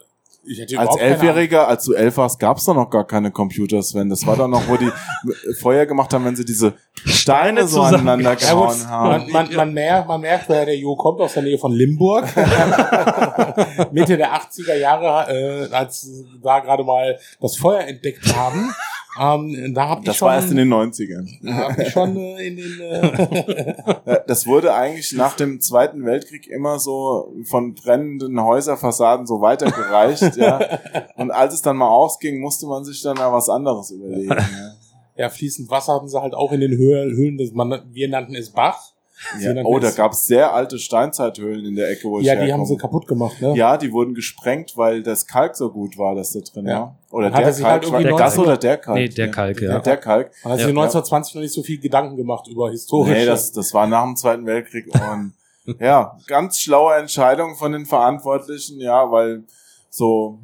ich hätte Als Elfjähriger, als du elf warst, gab's da noch gar keine Computer, Sven. Das war doch noch, wo die Feuer gemacht haben, wenn sie diese Steine so zusammen- aneinander Ja, gehauen haben. man, man, man, merkt, man merkt, wer der Jo kommt aus der Nähe von Limburg. Mitte der 80er Jahre, äh, als da gerade mal das Feuer entdeckt haben. Ähm, da hab ich Das schon, war erst in den 90ern. hab ich schon äh, in den äh, Das wurde eigentlich nach dem Zweiten Weltkrieg immer so von brennenden Häuserfassaden so weitergereicht, ja. Und als es dann mal ausging, musste man sich dann mal was anderes überlegen. Ja. ja, fließend Wasser hatten sie halt auch in den Höhlen des, man, wir nannten es Bach. Ja. Oh, da es- gab's sehr alte Steinzeithöhlen in der Ecke, wo ich Ja, die herkomme. haben sie kaputt gemacht, ne? Ja, die wurden gesprengt, weil das Kalk so gut war, das da drin Ja. war. Oder der er Kalk, halt war- das 90er oder der Kalk? Nee, der Kalk, ja. Ja, der Kalk. Man hat Ja, sich ja. 1920 noch nicht so viel Gedanken gemacht über historische. Nee, das, das war nach dem Zweiten Weltkrieg und ja, ganz schlaue Entscheidung von den Verantwortlichen, ja, weil so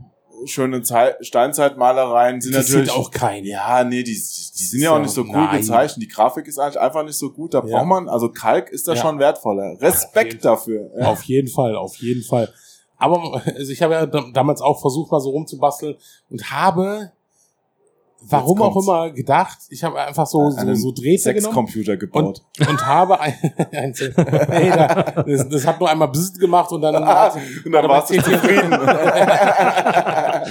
schöne Zei Steinzeitmalereien sind Die natürlich sind auch kein. ja, nee, die, die sind ja auch nicht so cool Nein. gezeichnet. Die Grafik ist eigentlich einfach nicht so gut. Da Ja. braucht man, also Kalk ist da Ja. schon wertvoller. Auf Respekt dafür. Ja. Auf jeden Fall, auf jeden Fall. Aber also ich habe ja dam- damals auch versucht, mal so rumzubasteln und habe, warum auch immer, gedacht, ich habe einfach so, so, so Drähte genommen Sexcomputer gebaut. und, und habe ein, ein nee, da, das, das hat nur einmal Bzzzt gemacht und dann, Ah, und dann warst du zufrieden.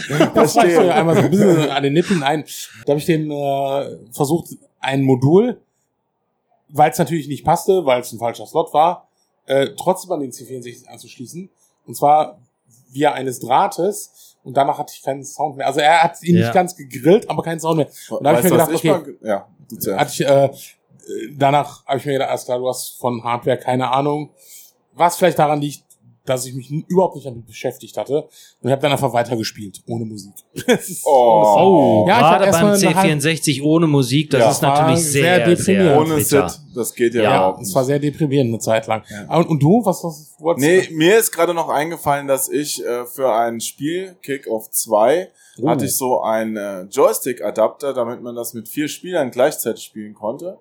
Das war ich so einmal so ein bisschen an den Nippeln ein. Da habe ich den äh, versucht, ein Modul, weil es natürlich nicht passte, weil es ein falscher Slot war, äh, trotzdem an den C64 anzuschließen. Und zwar via eines Drahtes. Und danach hatte ich keinen Sound mehr. Also er hat ihn Ja. nicht ganz gegrillt, aber keinen Sound mehr. Und da habe ich mir gedacht, ich okay, mal, ja, du zuerst. hatte ich, äh, danach habe ich mir gedacht, alles klar, du hast von Hardware keine Ahnung. Was vielleicht daran liegt, dass ich mich überhaupt nicht damit beschäftigt hatte. Und habe dann einfach weitergespielt, ohne Musik. Oh. Ja, ich gerade erst beim mal eine halbe- C64 ohne Musik, das Ja. ist natürlich sehr, sehr deprimierend. Ohne. Sit, das geht ja, Ja, überhaupt Es nicht. war sehr deprimierend eine Zeit lang. Ah, Und, und du, was, was wolltest Nee, mir ist gerade noch eingefallen, dass ich äh, für ein Spiel, Kick-Off 2, Oh. hatte ich so einen äh, Joystick-Adapter, damit man das mit vier Spielern gleichzeitig spielen konnte.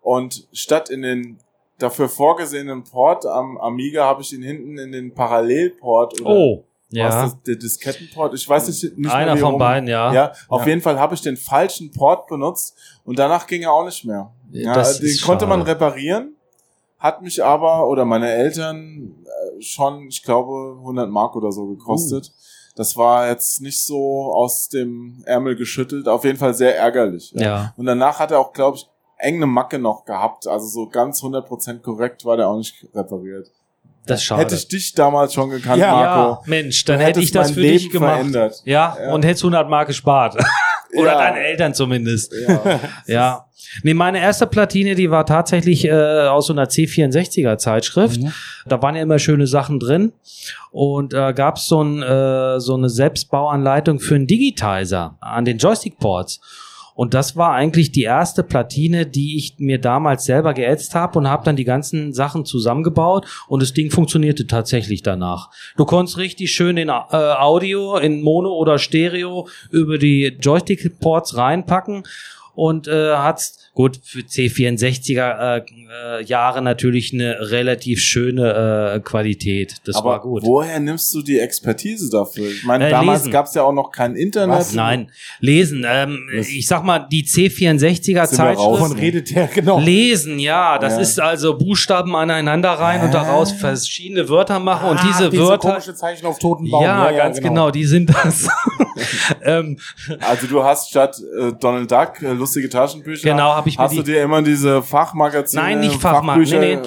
Und statt in den dafür vorgesehenen Port am Amiga habe ich ihn hinten in den Parallelport oder Oh, was ja. das, der Diskettenport, ich weiß nicht, nicht Einer mehr, von beiden, ja. Ja, auf Ja. jeden Fall habe ich den falschen Port benutzt und danach ging er auch nicht mehr. Ja, Das den konnte man schade. reparieren, hat mich aber oder meine Eltern äh, schon, ich glaube, 100 Mark oder so gekostet. Uh. Das war jetzt nicht so aus dem Ärmel geschüttelt, auf jeden Fall sehr ärgerlich. Ja. Und danach hat er auch, glaube ich, enge Macke noch gehabt, also so ganz 100% korrekt war der auch nicht repariert. Das schade. Hätte ich dich damals schon gekannt, Ja. Marco, ja, Mensch, dann du hätte ich das für Leben dich gemacht. verändert. Ja, Ja. und hättest 100 Mark gespart. Oder Ja. deine Eltern zumindest. Ja. Ja. Nee, meine erste Platine, die war tatsächlich äh, aus so einer C64er Zeitschrift. Mhm. Da waren ja immer schöne Sachen drin. Und äh, gab es so, ein, äh, so eine Selbstbauanleitung für einen Digitizer an den Joystick-Ports. Und das war eigentlich die erste Platine, die ich mir damals selber geätzt habe und habe dann die ganzen Sachen zusammengebaut und das Ding funktionierte tatsächlich danach. Du konntest richtig schön in äh, Audio, in Mono oder Stereo über die Joystick-Ports reinpacken und äh, hat's gut für C64er äh, äh, Jahre natürlich eine relativ schöne äh, Qualität. Das Aber war gut. woher nimmst du die Expertise dafür? Ich meine, Äh, damals gab es ja auch noch kein Internet. Was? Nein, lesen. Ähm, ich sag mal, die C64er Sind wir raus. Zeitschrift. Wovon redet der? Genau. Lesen, ja, das Ja. ist also Buchstaben aneinander rein und Hä? daraus verschiedene Wörter machen und Ah, diese Wörter. komische Zeichen auf toten Baum. Ja, ganz genau. die sind das. ähm, Also du hast statt äh, Donald Duck äh, lustige Taschenbücher. Genau, hab ich mir Hast du die- dir immer diese Fachmagazine? Nein, nicht Fachma- Fachbücher nee,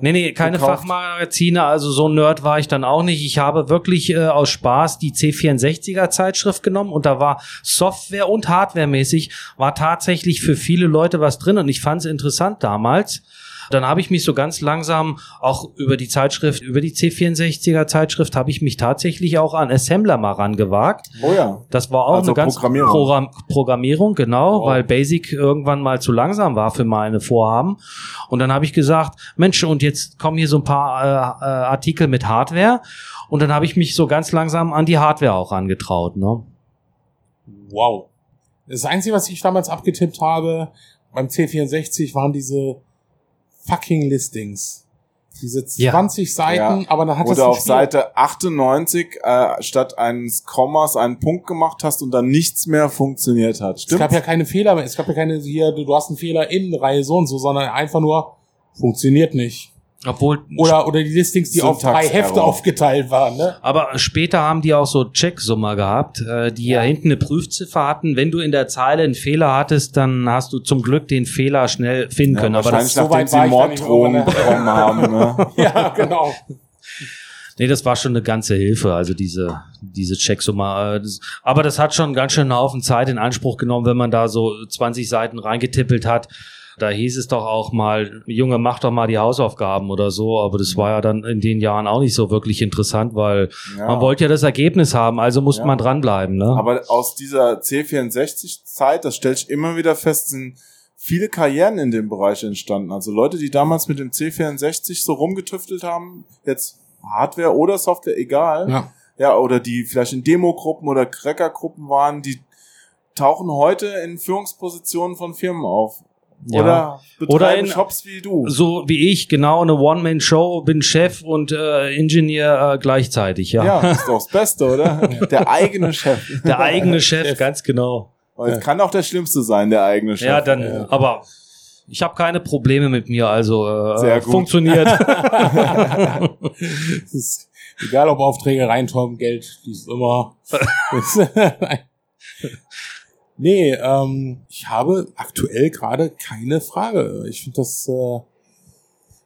Nee, nee, keine gekauft? Fachmagazine, also so ein Nerd war ich dann auch nicht. Ich habe wirklich äh, aus Spaß die C64er Zeitschrift genommen und da war Software und Hardware-mäßig war tatsächlich für viele Leute was drin und ich fand es interessant damals. Dann habe ich mich so ganz langsam auch über die Zeitschrift, über die C64er Zeitschrift habe ich mich tatsächlich auch an Assembler mal rangewagt. Oh ja. Das war auch Also eine ganz Programmierung. Program Programmierung, genau, Wow. weil Basic irgendwann mal zu langsam war für meine Vorhaben. Und dann habe ich gesagt, Mensch, und jetzt kommen hier so ein paar äh, äh, Artikel mit Hardware. Und dann habe ich mich so ganz langsam an die Hardware auch angetraut. Ne? Wow. Das Einzige, was ich damals abgetippt habe beim C64, waren diese fucking Listings. Diese Ja. 20 Seiten, Ja. aber dann hat Wo das du ein auf Spiel- Seite 98 äh, statt eines Kommas einen Punkt gemacht hast und dann nichts mehr funktioniert hat. Es Stimmt? gab ja keine Fehler mehr. Es gab ja keine hier, du, du hast einen Fehler in Reihe so und so, sondern einfach nur funktioniert nicht. Obwohl, Oder, oder die Listings, die auf drei. Hefte aufgeteilt waren, ne? aber später haben die auch so Checksummer gehabt, äh, die ja. hinten eine Prüfziffer hatten. Wenn du in der Zeile einen Fehler hattest, dann hast du zum Glück den Fehler schnell finden ja, können. aber das, so nachdem weit sie Morddrohungen mehr. bekommen haben. Ne? Ja, genau. Nee, das war schon eine ganze Hilfe, also diese, diese Checksummer. äh, aber das hat schon ganz schön einen Haufen Zeit in Anspruch genommen, wenn man da so 20 Seiten reingetippelt hat. Da hieß es doch auch mal, Junge, mach doch mal die Hausaufgaben oder so, aber das war ja dann in den Jahren auch nicht so wirklich interessant, weil Ja. man wollte ja das Ergebnis haben, also musste Ja. man dranbleiben. Ne? Aber aus dieser C64-Zeit, das stelle ich immer wieder fest, sind viele Karrieren in dem Bereich entstanden. Also Leute, die damals mit dem C64 so rumgetüftelt haben, jetzt Hardware oder Software, egal. Ja. Ja, oder die vielleicht in Demogruppen oder Crackergruppen waren, die tauchen heute in Führungspositionen von Firmen auf. Ja. Oder betreiben Oder in- Shops wie du. So wie ich, genau, eine One-Man-Show, bin Chef und äh, Ingenieur äh, gleichzeitig, ja. Ja, ist doch das Beste, oder? Der eigene Chef. Der eigene Chef, ganz genau. Es kann auch der Schlimmste sein, der eigene Chef. Ja, dann, aber ich habe keine Probleme mit mir, also äh, Sehr gut. funktioniert. Es ist egal, ob Aufträge reinkommen, Geld fließt immer. nee, ähm, ich habe aktuell gerade keine Frage. Ich finde das, äh,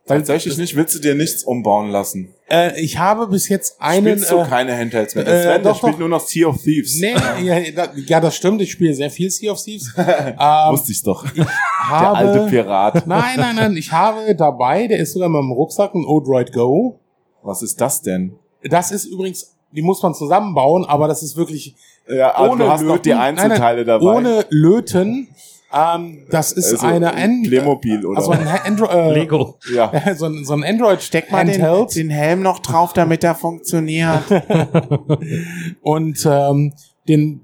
Tatsächlich nicht. Willst du dir nichts umbauen lassen? äh, ich habe bis jetzt einen, Spielst du äh, keine Handhelds mehr? äh, Der Sven, der doch, spielt doch. nur noch Sea of Thieves. nee, ja, ja, das stimmt, ich spiele sehr viel Sea of Thieves. ähm, Wusste ich's doch. ich Der habe, alte Pirat. nein, nein, nein, ich habe dabei, der ist sogar in meinem Rucksack, ein Odroid Go. Was ist das denn? Das ist übrigens, die muss man zusammenbauen, aber das ist wirklich Ja, aber ohne du hast noch die Löten. Einzelteile nein, nein, dabei. Ohne Löten. Ähm, das ist Also eine An Playmobil oder also ein Android, äh, Lego. ja. so ein, so ein Android Steck Handheld Helm noch drauf, damit er funktioniert. und ähm, den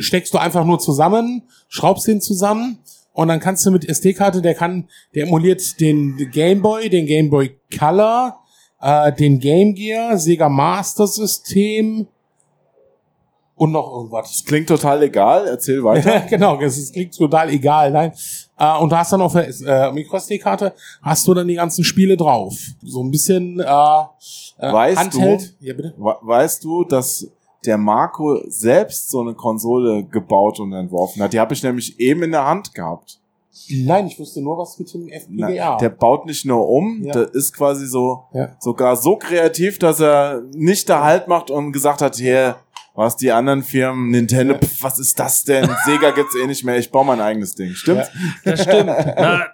steckst du einfach nur zusammen, schraubst den zusammen und dann kannst du mit SD-Karte, der kann, der emuliert den Game Boy, den Game Boy Color, äh, den Game Gear, Sega Master System und noch irgendwas. Klingt total egal. Erzähl weiter. genau, es klingt total egal, nein. Äh, und du hast dann auf der äh, MicroSD-Karte hast du dann die ganzen Spiele drauf. So ein bisschen äh, äh, Weißt Handheld. Ja, bitte? We- Weißt du, dass der Marco selbst so eine Konsole gebaut und entworfen hat? Die habe ich nämlich eben in der Hand gehabt. Nein, ich wusste nur was mit dem FPGA. Der baut nicht nur um, Ja. der ist quasi so Ja. sogar so kreativ, dass er nicht da Halt macht und gesagt hat, hier, was die anderen Firmen, Nintendo, Ja. pf, was ist das denn? Sega gibt's eh nicht mehr, ich baue mein eigenes Ding. Stimmt? Das stimmt. Na,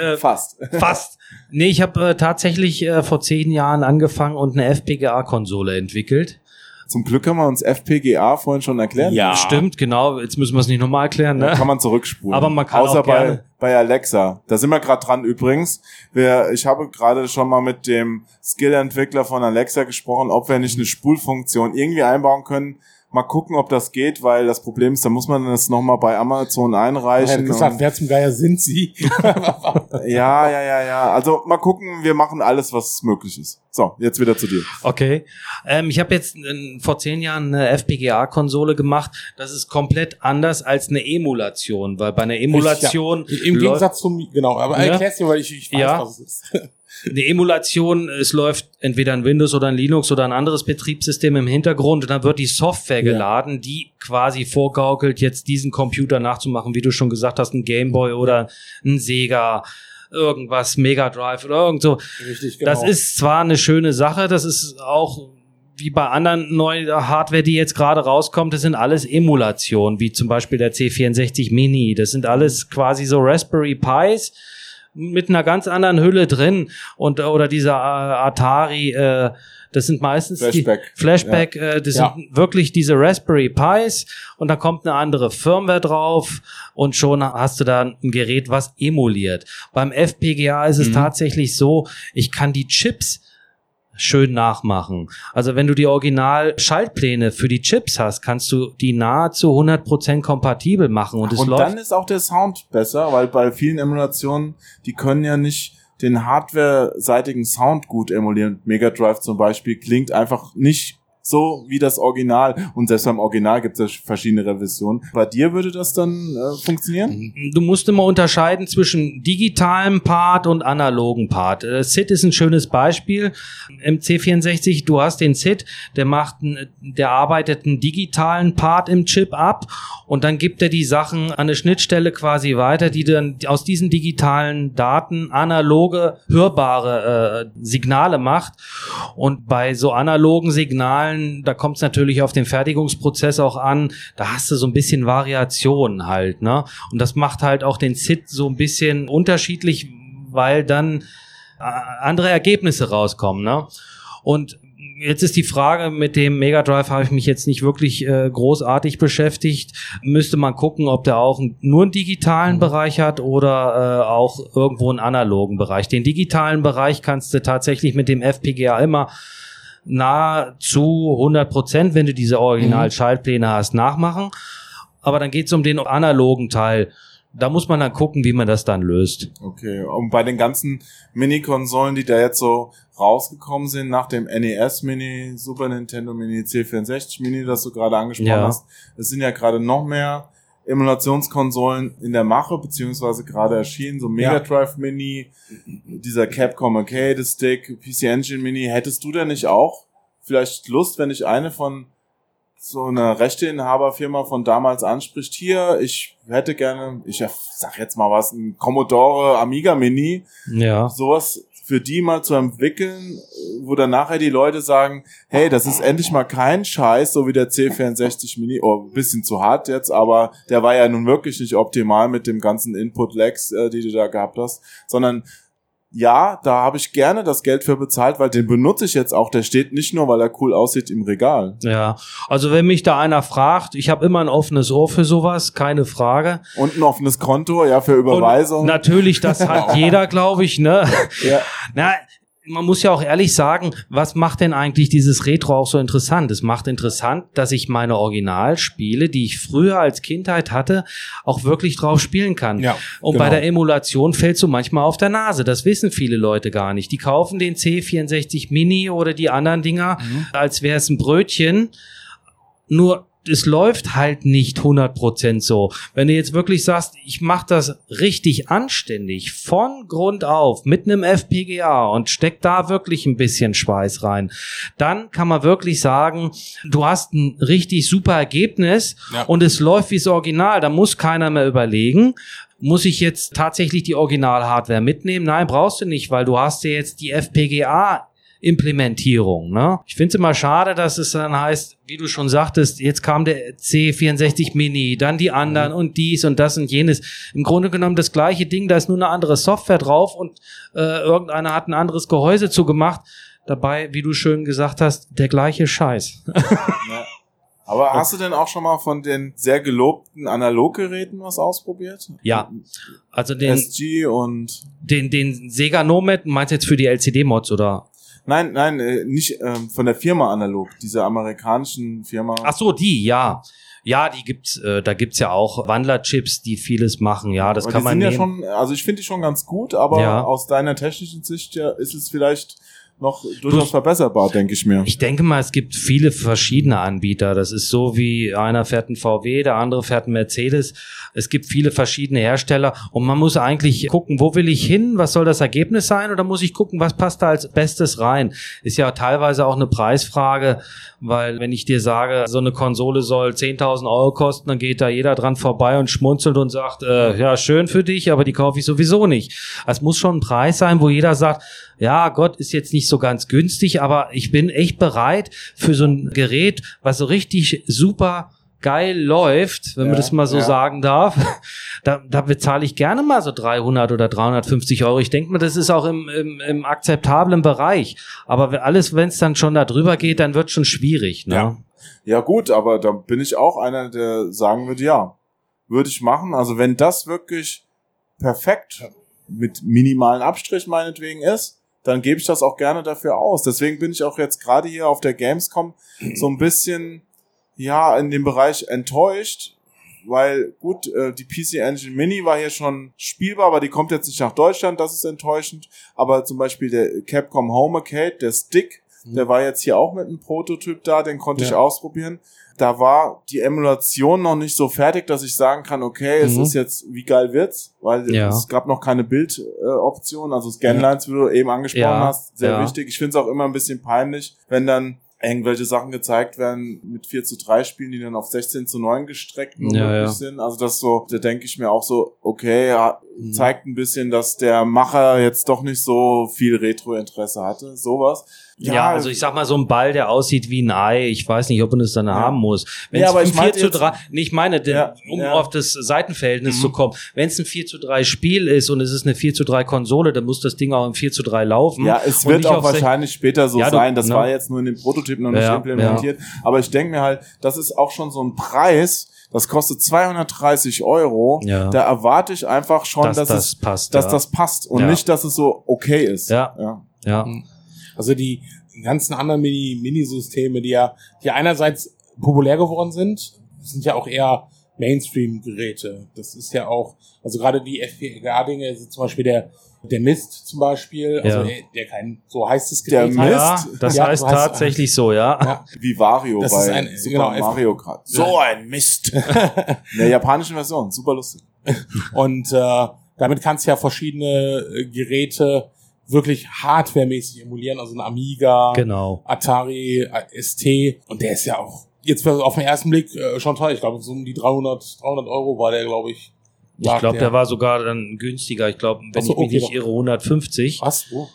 äh, Fast. fast. Nee, ich habe äh, tatsächlich äh, vor zehn Jahren angefangen und eine FPGA-Konsole entwickelt. Zum Glück haben wir uns FPGA vorhin schon erklärt. Ja. Stimmt, genau. Jetzt müssen wir es nicht nochmal erklären, Da ne? kann man zurückspulen. Aber man kann Außer auch gerne- bei, bei Alexa. Da sind wir gerade dran übrigens. Wir, ich habe gerade schon mal mit dem Skill-Entwickler von Alexa gesprochen, ob wir nicht eine Spulfunktion irgendwie einbauen können. Mal gucken, ob das geht, weil das Problem ist, da muss man das nochmal bei Amazon Ich einreichen. hätte gesagt, und- wer zum Geier sind sie? ja, ja, ja, ja. Also mal gucken, wir machen alles, was möglich ist. So, jetzt wieder zu dir. Okay. Ähm, ich habe jetzt äh, vor zehn Jahren eine FPGA-Konsole gemacht. Das ist komplett anders als eine Emulation, weil bei einer Emulation Im läuft- Gegensatz zum, genau, aber Ja. erklär's dir, weil ich, ich weiß, Ja. was es ist. eine Emulation, es läuft entweder ein Windows oder ein Linux oder ein anderes Betriebssystem im Hintergrund und dann wird die Software Ja. geladen, die quasi vorgaukelt, jetzt diesen Computer nachzumachen, wie du schon gesagt hast, ein Gameboy oder ein Sega, irgendwas, Mega Drive oder irgend so. Richtig, genau. Das ist zwar eine schöne Sache, das ist auch wie bei anderen neuen Hardware, die jetzt gerade rauskommt, das sind alles Emulationen, wie zum Beispiel der C64 Mini. Das sind alles quasi so Raspberry Pis mit einer ganz anderen Hülle drin und oder dieser äh, Atari. Äh, das sind meistens Flashback. die Flashback. Äh, das Ja. sind wirklich diese Raspberry Pis und da kommt eine andere Firmware drauf und schon hast du da ein Gerät, was emuliert. Beim FPGA ist es Mhm. tatsächlich so, ich kann die Chips schön nachmachen. Also wenn du die Original-Schaltpläne für die Chips hast, kannst du die nahezu 100% kompatibel machen und es Und läuft. dann ist auch der Sound besser, weil bei vielen Emulationen, die können ja nicht den hardware-seitigen Sound gut emulieren. Mega Drive zum Beispiel klingt einfach nicht so wie das Original. Und selbst beim Original gibt es verschiedene Revisionen. Bei dir würde das dann äh, funktionieren? Du musst immer unterscheiden zwischen digitalem Part und analogen Part. Äh, SID ist ein schönes Beispiel. Im C64, du hast den SID, der macht, der arbeitet einen digitalen Part im Chip ab und dann gibt er die Sachen an eine Schnittstelle quasi weiter, die dann aus diesen digitalen Daten analoge, hörbare äh, Signale macht. Und bei so analogen Signalen, da kommt es natürlich auf den Fertigungsprozess auch an, da hast du so ein bisschen Variation halt, ne? Und das macht halt auch den SID so ein bisschen unterschiedlich, weil dann äh, andere Ergebnisse rauskommen, ne? Und jetzt ist die Frage, mit dem Mega Drive habe ich mich jetzt nicht wirklich äh, großartig beschäftigt. Müsste man gucken, ob der auch nur einen digitalen Bereich hat oder äh, auch irgendwo einen analogen Bereich. Den digitalen Bereich kannst du tatsächlich mit dem FPGA immer nahezu 100 Prozent, wenn du diese Original-Schaltpläne hast, nachmachen. Aber dann geht es um den analogen Teil. Da muss man dann gucken, wie man das dann löst. Okay, und bei den ganzen Mini-Konsolen, die da jetzt so rausgekommen sind, nach dem NES Mini, Super Nintendo Mini, C64 Mini, das du gerade angesprochen Ja. hast, es sind ja gerade noch mehr Emulationskonsolen in der Mache, beziehungsweise gerade erschienen, so Mega. Drive Mini, dieser Capcom Arcade Stick, PC Engine Mini. Hättest du denn nicht auch vielleicht Lust, wenn ich eine von so einer Rechteinhaberfirma von damals anspricht, hier, ich hätte gerne, ich sag jetzt mal was, ein Commodore Amiga Mini, Ja. sowas für die mal zu entwickeln, wo dann nachher die Leute sagen, hey, das ist endlich mal kein Scheiß, so wie der C64 Mini, oh, bisschen zu hart jetzt, aber der war ja nun wirklich nicht optimal mit dem ganzen Input-Lags, äh, die du da gehabt hast, sondern ja, da habe ich gerne das Geld für bezahlt, weil den benutze ich jetzt auch. Der steht nicht nur, weil er cool aussieht im Regal. Ja, also wenn mich da einer fragt, ich habe immer ein offenes Ohr für sowas, keine Frage. Und ein offenes Konto, ja, für Und Überweisung. natürlich, das hat jeder, glaube ich, ne? Ja. Na, man muss ja auch ehrlich sagen, was macht denn eigentlich dieses Retro auch so interessant? Es macht interessant, dass ich meine Originalspiele, die ich früher als Kindheit hatte, auch wirklich drauf spielen kann. Ja, Und genau. bei der Emulation fällst du manchmal auf der Nase. Das wissen viele Leute gar nicht. Die kaufen den C64 Mini oder die anderen Dinger, Mhm. als wäre es ein Brötchen. Nur es läuft halt nicht 100% so. Wenn du jetzt wirklich sagst, ich mache das richtig anständig, von Grund auf, mit einem FPGA und steck da wirklich ein bisschen Schweiß rein, dann kann man wirklich sagen, du hast ein richtig super Ergebnis Ja. und es läuft wie das Original. Da muss keiner mehr überlegen, muss ich jetzt tatsächlich die Original-Hardware mitnehmen? Nein, brauchst du nicht, weil du hast ja jetzt die FPGA Implementierung. Ne? Ich finde es immer schade, dass es dann heißt, wie du schon sagtest, jetzt kam der C64 Mini, dann die anderen und dies und das und jenes. Im Grunde genommen das gleiche Ding, da ist nur eine andere Software drauf und äh, irgendeiner hat ein anderes Gehäuse zugemacht. Dabei, wie du schön gesagt hast, der gleiche Scheiß. Ja. Aber hast du denn auch schon mal von den sehr gelobten Analoggeräten was ausprobiert? Ja, also den, SG und den, den Sega Nomad, meinst du jetzt für die LCD-Mods oder? Nein, nein, äh, nicht ähm, von der Firma Analog, dieser amerikanischen Firma. Ach so, die, ja. Ja, die gibt's, äh, da gibt's ja auch Wandlerchips, die vieles machen. Ja, das Aber kann die man sind ja nehmen. schon, also ich finde die schon ganz gut, aber Ja. aus deiner technischen Sicht ja, ist es vielleicht noch durchaus verbesserbar, denke ich mir. Ich denke mal, es gibt viele verschiedene Anbieter. Das ist so wie einer fährt einen VW, der andere fährt einen Mercedes. Es gibt viele verschiedene Hersteller und man muss eigentlich gucken, wo will ich hin? Was soll das Ergebnis sein? Oder muss ich gucken, was passt da als Bestes rein? Ist ja teilweise auch eine Preisfrage, weil wenn ich dir sage, so eine Konsole soll 10.000 Euro kosten, dann geht da jeder dran vorbei und schmunzelt und sagt, äh, ja, schön für dich, aber die kaufe ich sowieso nicht. Es muss schon ein Preis sein, wo jeder sagt, ja, Gott ist jetzt nicht so ganz günstig, aber ich bin echt bereit für so ein Gerät, was so richtig super geil läuft, wenn Ja, man das mal so ja. sagen darf, da, da bezahle ich gerne mal so 300 oder 350 Euro. Ich denke mal, das ist auch im, im, im akzeptablen Bereich. Aber alles, wenn es dann schon da drüber geht, dann wird schon schwierig. Ne? Ja. Ja gut, aber da bin ich auch einer, der sagen würde, ja, würde ich machen. Also wenn das wirklich perfekt mit minimalen Abstrich meinetwegen ist, dann gebe ich das auch gerne dafür aus. Deswegen bin ich auch jetzt gerade hier auf der Gamescom so ein bisschen, ja, in dem Bereich enttäuscht, weil gut, äh, die PC Engine Mini war hier schon spielbar, aber die kommt jetzt nicht nach Deutschland, das ist enttäuschend. Aber zum Beispiel der Capcom Home Arcade, der Stick, der war jetzt hier auch mit einem Prototyp da, den konnte Ja. ich ausprobieren. Da war die Emulation noch nicht so fertig, dass ich sagen kann, okay, es Mhm. ist jetzt, wie geil wird's? Weil Ja. es gab noch keine Bildoption, also Scanlines, wie du eben angesprochen Ja, hast, sehr ja. wichtig. Ich finde es auch immer ein bisschen peinlich, wenn dann irgendwelche Sachen gezeigt werden mit 4 zu 3 Spielen, die dann auf 16 zu 9 gestreckt Ja, sind. Also das so, da denke ich mir auch so, okay, Mhm. zeigt ein bisschen, dass der Macher jetzt doch nicht so viel Retro-Interesse hatte. Sowas. Ja, also ich sag mal, so ein Ball, der aussieht wie ein Ei, ich weiß nicht, ob man das dann haben muss. Wenn Ja, es aber ein ich 4 meinte zu jetzt- 3, nee, ich meine, der, Ja, um ja. auf das Seitenverhältnis Mhm. zu kommen, wenn es ein 4 zu 3 Spiel ist und es ist eine 4 zu 3 Konsole, dann muss das Ding auch im 4 zu 3 laufen. Ja, es wird nicht auch wahrscheinlich später so Ja, du- sein. Das ne? war jetzt nur in dem Prototyp noch nicht Ja, implementiert. Aber ich denke mir halt, das ist auch schon so ein Preis, das kostet 230 Euro. Ja. Da erwarte ich einfach schon, dass dass, das es, passt. dass ja. das passt und Ja. nicht, dass es so okay ist. Ja. ja. ja. Also die ganzen anderen Mini- Minisysteme, die ja, die einerseits populär geworden sind, sind ja auch eher Mainstream-Geräte. Das ist ja auch, also gerade die FPGA-Dinge, also zum Beispiel der, der Mist zum Beispiel, also Ja. der, der kein so heißes Der Gerät Mist? hat. ja, das Ja, heißt tatsächlich so, ja. Ja, Wie Wario Das bei ist ein- Super genau, Mario Kart. So ein Mist. In der japanischen Version. Super lustig. Und äh, damit kannst du ja verschiedene äh, Geräte wirklich hardwaremäßig emulieren, also ein Amiga, Genau. Atari äh, ST und der ist ja auch jetzt auf den ersten Blick äh, schon teuer. Ich glaube, so um die 300, 300 Euro war der, glaube ich. Ich glaube, der war sogar dann günstiger. Ich glaube, wenn so, ich mich okay, nicht irre, 150. Was? Oh.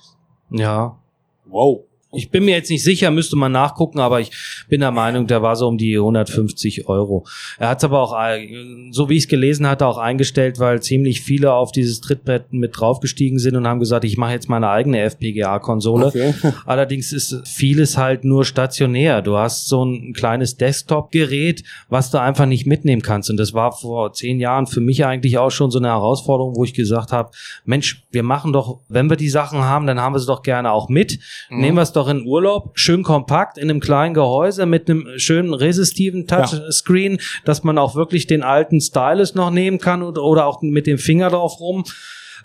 Ja. Wow. Ich bin mir jetzt nicht sicher, müsste man nachgucken, aber ich bin der Meinung, der war so um die 150 Euro. Er hat es aber auch, äh, so wie ich es gelesen hatte, auch eingestellt, weil ziemlich viele auf dieses Trittbrett mit draufgestiegen sind und haben gesagt, ich mache jetzt meine eigene FPGA-Konsole. Okay. Allerdings ist vieles halt nur stationär. Du hast so ein kleines Desktop-Gerät, was du einfach nicht mitnehmen kannst. Und das war vor zehn Jahren für mich eigentlich auch schon so eine Herausforderung, wo ich gesagt habe, Mensch, wir machen doch, wenn wir die Sachen haben, dann haben wir sie doch gerne auch mit. Mhm. Nehmen wir es doch in Urlaub, schön kompakt, in einem kleinen Gehäuse mit einem schönen resistiven Touchscreen, dass man auch wirklich den alten Stylus noch nehmen kann oder, oder auch mit dem Finger drauf rum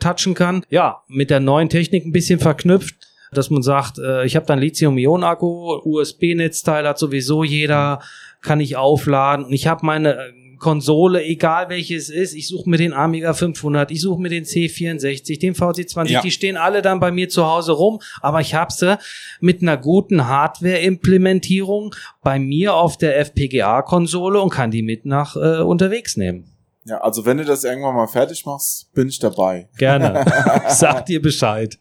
touchen kann. Ja, mit der neuen Technik ein bisschen verknüpft, dass man sagt, äh, ich habe dann Lithium-Ionen-Akku, USB-Netzteil hat sowieso jeder, kann ich aufladen und ich habe meine äh, Konsole, egal welches es ist, ich suche mir den Amiga 500, ich suche mir den C64, den VC20, Ja. die stehen alle dann bei mir zu Hause rum, aber ich habe sie mit einer guten Hardware-Implementierung bei mir auf der FPGA-Konsole und kann die mit nach äh, unterwegs nehmen. Ja, also wenn du das irgendwann mal fertig machst, bin ich dabei. Gerne. Sag dir Bescheid.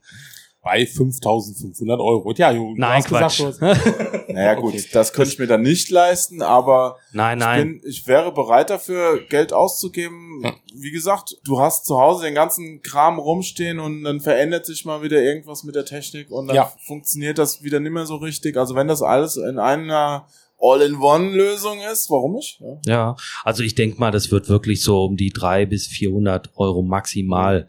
Bei 5500 Euro. Ja, du Nein, hast gesagt, Quatsch. du hast- Naja gut, Okay. das könnte ich mir dann nicht leisten, aber nein, Ich, nein. bin, ich wäre bereit dafür, Geld auszugeben. Wie gesagt, du hast zu Hause den ganzen Kram rumstehen und dann verändert sich mal wieder irgendwas mit der Technik und dann Ja. funktioniert das wieder nicht mehr so richtig. Also wenn das alles in einer All-in-One-Lösung ist. Warum nicht? Ja. Ja, also ich denke mal, das wird wirklich so um die drei bis 400 Euro maximal.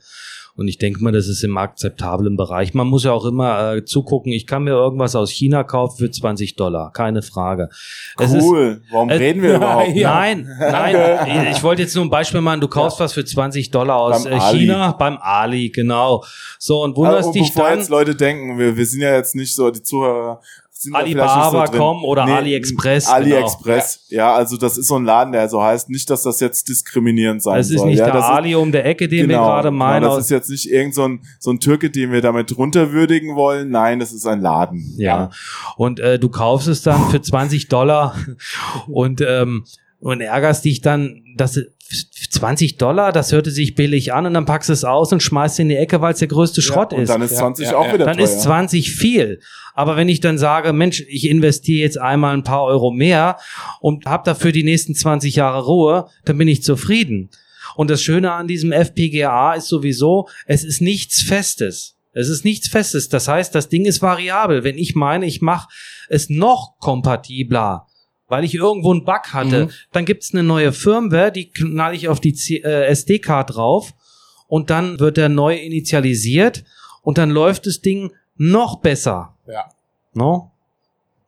Und ich denke mal, das ist im akzeptablen Bereich. Man muss ja auch immer äh, zugucken. Ich kann mir irgendwas aus China kaufen für 20 Dollar, keine Frage. Es ist- Cool. Warum äh, reden wir überhaupt? Ja. Nein, nein. Ich wollte jetzt nur ein Beispiel machen. Du kaufst was für 20 Dollar aus Beim äh, Ali. China beim Ali, genau. So und Also, wunderst und dich bevor dann. jetzt Leute denken, wir, wir sind ja jetzt nicht so, die Zuhörer sind ja vielleicht Alibaba nicht so drin. com oder AliExpress, AliExpress, ja, also das ist so ein Laden, der so heißt. Nicht, dass das jetzt diskriminierend sein Es ist soll. nicht ja, der das ist- Ali um der Ecke, den genau, wir gerade meinen. Genau, das ist jetzt nicht irgend so ein, so ein Türke, den wir damit runterwürdigen wollen. Nein, das ist ein Laden. Ja. Und äh, du kaufst es dann für 20 Dollar und, ähm, und ärgerst dich dann, dass 20 Dollar, das hörte sich billig an und dann packst du es aus und schmeißt in die Ecke, weil es der größte Schrott Und ist. dann ist Ja, 20 ja, auch ja. wieder dann teuer. ist 20 viel. Aber wenn ich dann sage, Mensch, ich investiere jetzt einmal ein paar Euro mehr und habe dafür die nächsten 20 Jahre Ruhe, dann bin ich zufrieden. Und das Schöne an diesem FPGA ist sowieso, es ist nichts Festes. Es ist nichts Festes. Das heißt, das Ding ist variabel. Wenn ich meine, ich mache es noch kompatibler, weil ich irgendwo einen Bug hatte, Mhm. dann gibt's eine neue Firmware, die knall ich auf die äh, SD-Card drauf und dann wird er neu initialisiert und dann läuft das Ding noch besser. Ja. No?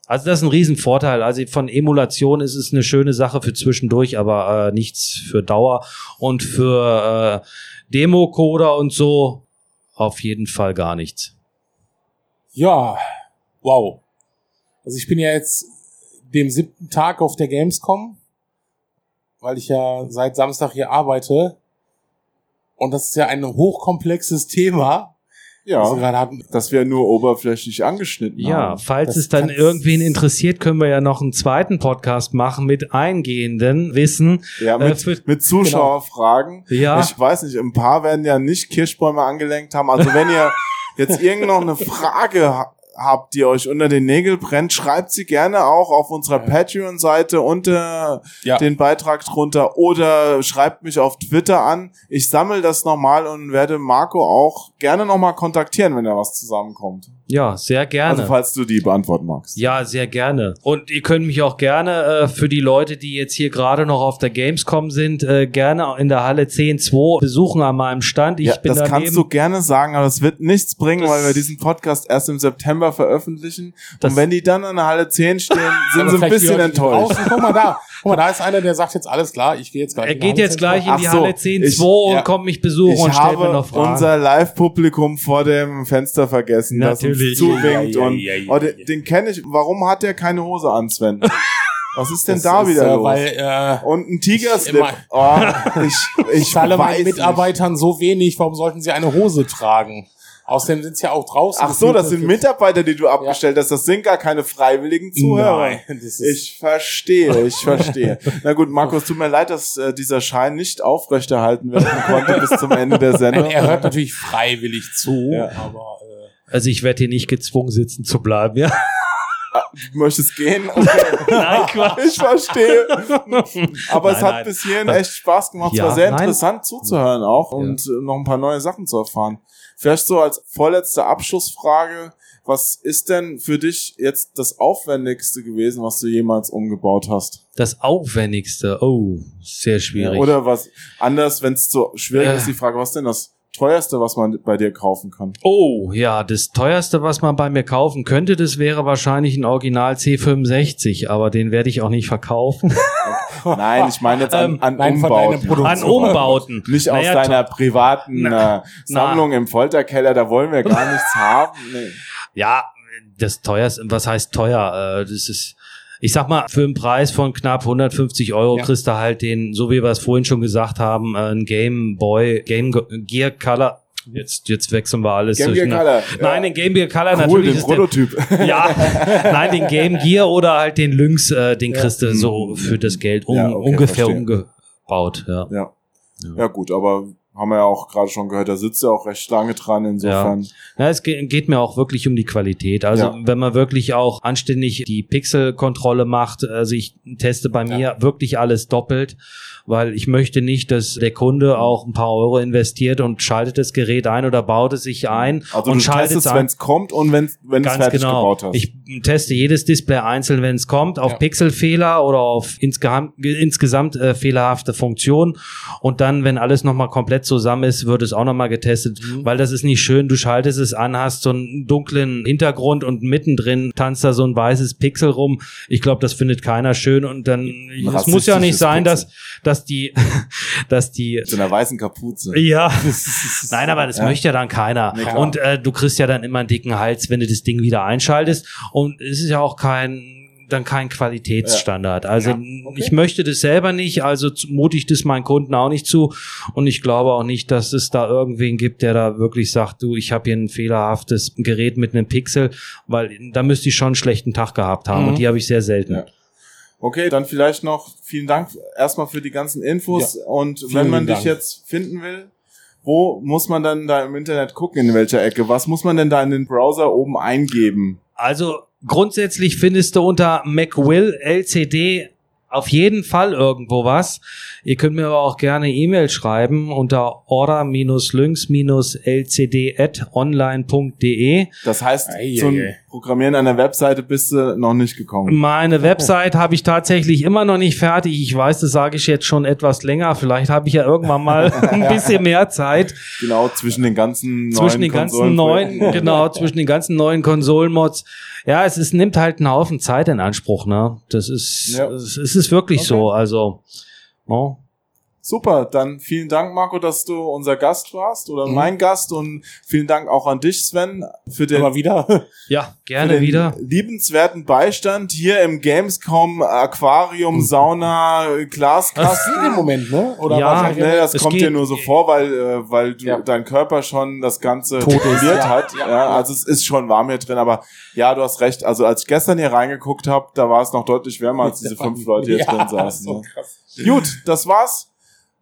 Also das ist ein Riesenvorteil. Also von Emulation ist es eine schöne Sache für zwischendurch, aber äh, nichts für Dauer. Und für äh, Democoder und so auf jeden Fall gar nichts. Ja, wow. Also ich bin ja jetzt dem siebten Tag auf der Gamescom, weil ich ja seit Samstag hier arbeite. Und das ist ja ein hochkomplexes Thema. ja, hatten. das wir nur oberflächlich angeschnitten Ja, haben. falls Das es dann irgendwen interessiert, können wir ja noch einen zweiten Podcast machen mit eingehenden Wissen. Ja, Äh, mit, für- mit Zuschauerfragen. Ja. Ich weiß nicht, ein paar werden ja nicht Kirschbäume angelenkt haben. Also wenn ihr jetzt irgend noch eine Frage habt, die euch unter den Nägeln brennt, schreibt sie gerne auch auf unserer Patreon-Seite unter Ja. den Beitrag drunter oder schreibt mich auf Twitter an. Ich sammle das nochmal und werde Marco auch gerne nochmal kontaktieren, wenn da was zusammenkommt. Ja, sehr gerne. Also falls du die beantworten magst. Ja, sehr gerne. Und ihr könnt mich auch gerne äh, für die Leute, die jetzt hier gerade noch auf der Gamescom sind, äh, gerne in der Halle 10.2 besuchen an meinem Stand. Ich ja, bin das daneben. kannst du gerne sagen, aber das wird nichts bringen, Das- weil wir diesen Podcast erst im September veröffentlichen. Das- und wenn die dann an der Halle 10 stehen, sind sie ein bisschen enttäuscht. Guck mal da. Guck mal, da ist einer, der sagt jetzt alles klar, ich gehe jetzt gleich. er in die geht Halle jetzt gleich in die so, Halle ich- 10.2 ja. und kommt mich besuchen und stellt mir noch Fragen. unser Live-Publikum vor dem Fenster vergessen, das Natürlich. zuwinkt. Ja, ja, und ja, ja, oh, ja. den, den kenne ich. Warum hat der keine Hose an, Sven? Was ist denn Das da ist, wieder äh, los? Weil äh, und ein Tigerslip. immer- Oh, ich ich ich zahle meinen nicht. Mitarbeitern so wenig, warum sollten sie eine Hose tragen? Außerdem sind sie ja auch draußen. Ach so, das sind mit Mitarbeiter, die du abgestellt hast. Das sind gar keine freiwilligen Zuhörer. Nein, das ist, Ich verstehe, ich verstehe. Na gut, Markus, tut mir leid, dass äh, dieser Schein nicht aufrechterhalten werden konnte bis zum Ende der Sendung. Er hört natürlich freiwillig zu, Ja. aber Also ich werde hier nicht gezwungen sitzen zu bleiben, ja. Du möchtest gehen? Okay. Nein, Quatsch. Ich verstehe. Aber es Nein, hat nein. bis hierhin echt Spaß gemacht. Es Ja, war sehr nein. interessant zuzuhören auch und äh, noch ein paar neue Sachen zu erfahren. Vielleicht so als vorletzte Abschlussfrage. Was ist denn für dich jetzt das Aufwendigste gewesen, was du jemals umgebaut hast? Das Aufwendigste. Oh, sehr schwierig. Oder was anders, wenn es so schwierig Äh. ist, die Frage, was ist denn das teuerste, was man bei dir kaufen kann? Oh, ja, das teuerste, was man bei mir kaufen könnte, das wäre wahrscheinlich ein Original C65, aber den werde ich auch nicht verkaufen. Nein, ich meine jetzt an, Ähm, an nein, von Umbauten. An Umbauten. Nicht aus Naja, deiner privaten Na, äh, Sammlung im Folterkeller, da wollen wir gar nichts haben. Nee. Ja, das teuerste, was heißt teuer? Äh, Das ist, ich sag mal, für einen Preis von knapp 150 Euro Ja. kriegst du halt den, so wie wir es vorhin schon gesagt haben, äh, ein Game Boy, Game Gear Color. Jetzt, jetzt wechseln wir alles. Game Gear durcheinander. Color. Nein, den Game Gear Color Cool, natürlich den ist der, Prototyp. Ja, nein, den Game Gear oder halt den Lynx, äh, den kriegst du so für das Geld um, Ja, okay, ungefähr verstehe. umgebaut. Ja. Ja. ja, gut, aber haben wir ja auch gerade schon gehört, da sitzt ja auch recht lange dran, insofern. Ja, es ge- geht mir auch wirklich um die Qualität. Also Ja. wenn man wirklich auch anständig die Pixelkontrolle macht, also ich teste bei mir wirklich alles doppelt, weil ich möchte nicht, dass der Kunde auch ein paar Euro investiert und schaltet das Gerät ein oder baut es sich ein Also und schaltet es wenn es kommt und wenn wenn es fertig genau. gebaut hast. Ich teste jedes Display einzeln, wenn es kommt, auf Ja. Pixelfehler oder auf insgesamt, insgesamt äh, fehlerhafte Funktionen. Und dann, wenn alles nochmal komplett zusammen ist, wird es auch nochmal getestet, Mhm. weil das ist nicht schön. Du schaltest es an, hast so einen dunklen Hintergrund und mittendrin tanzt da so ein weißes Pixel rum. Ich glaube, das findet keiner schön. Und dann, es muss ja nicht sein, dass, Pixel. dass die, dass die so einer weißen Kapuze. ja, nein, aber das Ja. möchte ja dann keiner. Nee, und äh, du kriegst ja dann immer einen dicken Hals, wenn du das Ding wieder einschaltest. Und es ist ja auch kein dann kein Qualitätsstandard. Also Ja, okay. ich möchte das selber nicht, also mute ich das meinen Kunden auch nicht zu. Und ich glaube auch nicht, dass es da irgendwen gibt, der da wirklich sagt, du, ich habe hier ein fehlerhaftes Gerät mit einem Pixel, weil da müsste ich schon einen schlechten Tag gehabt haben. Mhm. Und die habe ich sehr selten. Ja. Okay, dann vielleicht noch vielen Dank erstmal für die ganzen Infos. Und wenn Vielen man dich Dank. jetzt finden will, wo muss man dann da im Internet gucken, in welcher Ecke? Was muss man denn da in den Browser oben eingeben? Also grundsätzlich findest du unter MacWill LCD auf jeden Fall irgendwo was. Ihr könnt mir aber auch gerne E-Mail schreiben unter order-lynx-lcd at online.de. Das heißt, Ei, ei, zum. Programmieren einer Webseite bist du noch nicht gekommen. Meine Website habe ich tatsächlich immer noch nicht fertig. Ich weiß, das sage ich jetzt schon etwas länger. Vielleicht habe ich ja irgendwann mal ein bisschen mehr Zeit. Genau, zwischen den ganzen zwischen neuen den ganzen neuen, genau, zwischen den ganzen neuen Konsolenmods. Ja, es ist, nimmt halt einen Haufen Zeit in Anspruch, ne? Das ist, Ja. es, es ist wirklich Okay. so. Also, no. Super, dann vielen Dank, Marco, dass du unser Gast warst oder Mhm. mein Gast und vielen Dank auch an dich, Sven, für den, Immer wieder. ja, für gerne den wieder. liebenswerten Beistand hier im Gamescom Aquarium Sauna Das Glaskasten. im Moment, ne? Oder Ja, wahrscheinlich- Ne, das Es kommt geht- dir nur so vor, weil, äh, weil du, Ja. dein Körper schon das Ganze Tot ist, kontrolliert ja. hat. Ja. Ja, also es ist schon warm hier drin, aber ja, du hast recht. Also als ich gestern hier reingeguckt habe, da war es noch deutlich wärmer, als diese fünf Leute hier Ja, drin saßen. so ne? krass. Gut, das war's.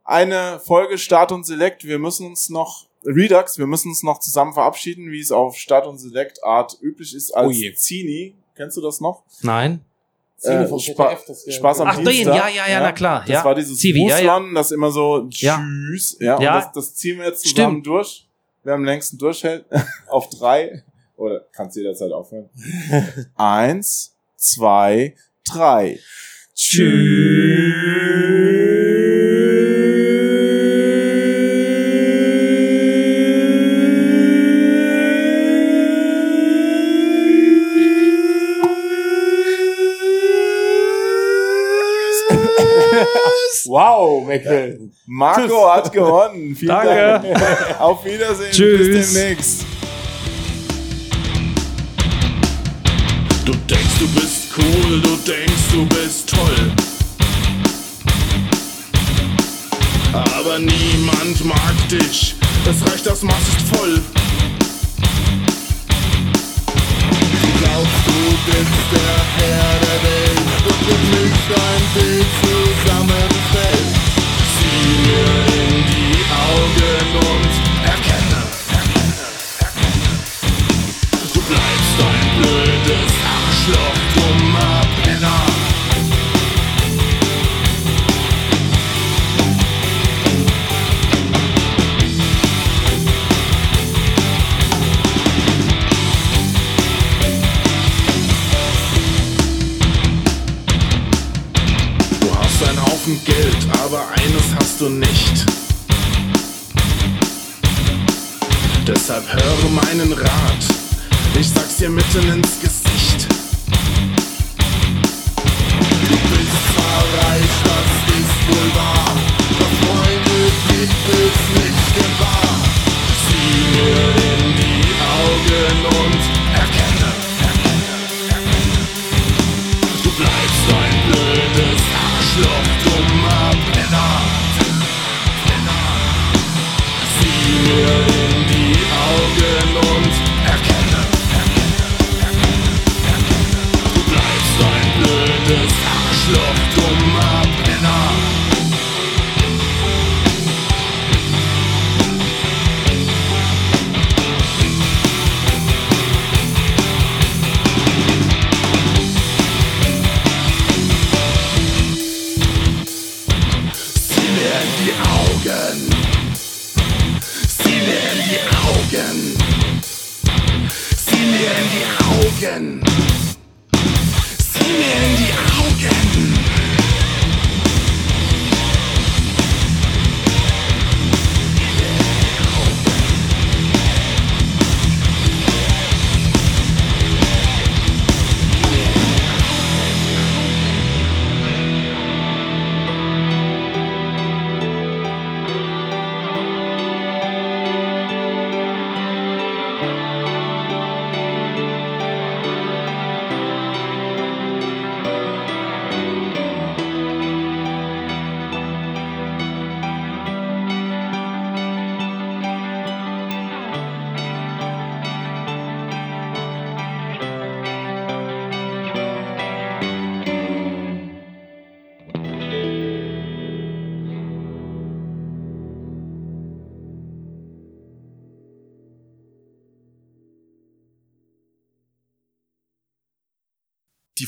Eine Folge Start und Select. Wir müssen uns noch Redux, wir müssen uns noch zusammen verabschieden, wie es auf Start und Select Art üblich ist als Oh. Zini. Kennst du das noch? Nein. Äh, Spa- ZDF, Spaß am Ach, Dienstag. ja, ja, ja, na klar. Das ja. war dieses Zivi, ja, ja. Das immer so tschüss. Ja, Ja. und das, das ziehen wir jetzt zusammen Stimmt. durch. Wer am längsten durchhält, auf drei. Oder kannst jederzeit aufhören. Eins, zwei, drei. Wow, Mackel. Marco hat gewonnen. Vielen Danke. Dank. Auf Wiedersehen. Tschüss. Bis demnächst. Du denkst, du bist cool, du denkst, du bist toll. Aber niemand mag dich, es reicht, das Maß ist voll. Du glaubst, du bist der Herr der Welt und mit mich ein Bild zusammenfällt. Mir in die Augen höre meinen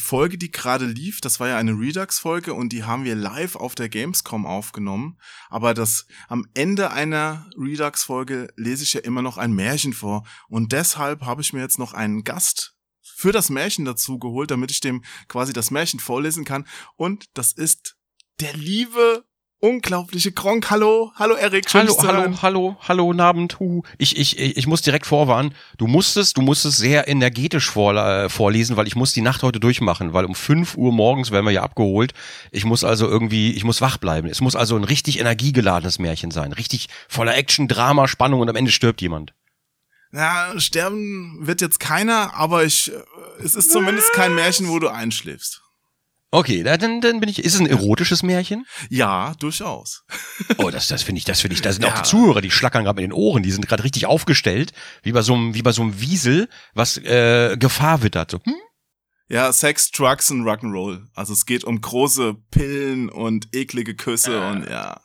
Folge, die gerade lief, das war ja eine Redux-Folge und die haben wir live auf der Gamescom aufgenommen. Aber das am Ende einer Redux-Folge lese ich ja immer noch ein Märchen vor. Und deshalb habe ich mir jetzt noch einen Gast für das Märchen dazu geholt, damit ich dem quasi das Märchen vorlesen kann. Und das ist der liebe unglaubliche Gronk. Hallo, hallo Erik. Hallo, hallo, hallo, hallo, guten Abend. Hu. Ich, ich, ich ich muss direkt vorwarnen. Du musstest, du musstest sehr energetisch vor, äh, vorlesen, weil ich muss die Nacht heute durchmachen, weil um 5 Uhr morgens werden wir ja abgeholt. Ich muss also irgendwie, ich muss wach bleiben. Es muss also ein richtig energiegeladenes Märchen sein. Richtig voller Action, Drama, Spannung und am Ende stirbt jemand. Ja, sterben wird jetzt keiner, aber ich, äh, es ist zumindest kein Märchen, wo du einschläfst. Okay, da- dann, dann bin ich. Ist es ein erotisches Märchen? Ja, durchaus. Oh, das, das finde ich, das finde ich. Da sind auch Ja. die Zuhörer, die schlackern gerade mit den Ohren, die sind gerade richtig aufgestellt, wie bei so einem, wie bei so einem Wiesel, was äh, Gefahr wittert. So, hm? Ja, Sex, Drugs und Rock'n'Roll. Also es geht um große Pillen und eklige Küsse Äh. und ja.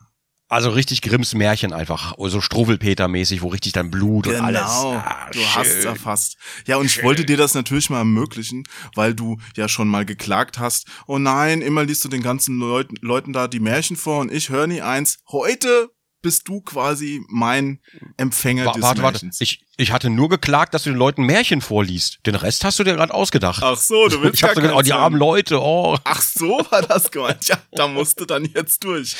Also richtig Grimms Märchen einfach, so Struwwelpeter-mäßig, wo richtig dann Blut und alles. Ah, Genau, du hast es schön. erfasst. Ja, und ich wollte dir das natürlich mal ermöglichen, weil du ja schon mal geklagt hast. Oh nein, immer liest du den ganzen Leuten, Leuten da die Märchen vor und ich höre nie eins. Heute bist du quasi mein Empfänger Wa- des Warte, warte. Ich, ich hatte nur geklagt, dass du den Leuten Märchen vorliest. Den Rest hast du dir gerade ausgedacht. Ach so, du willst ich habe gar so gedacht, oh, die armen Leute, oh. Ach so war das gemeint. Ja, da musst du dann jetzt durch.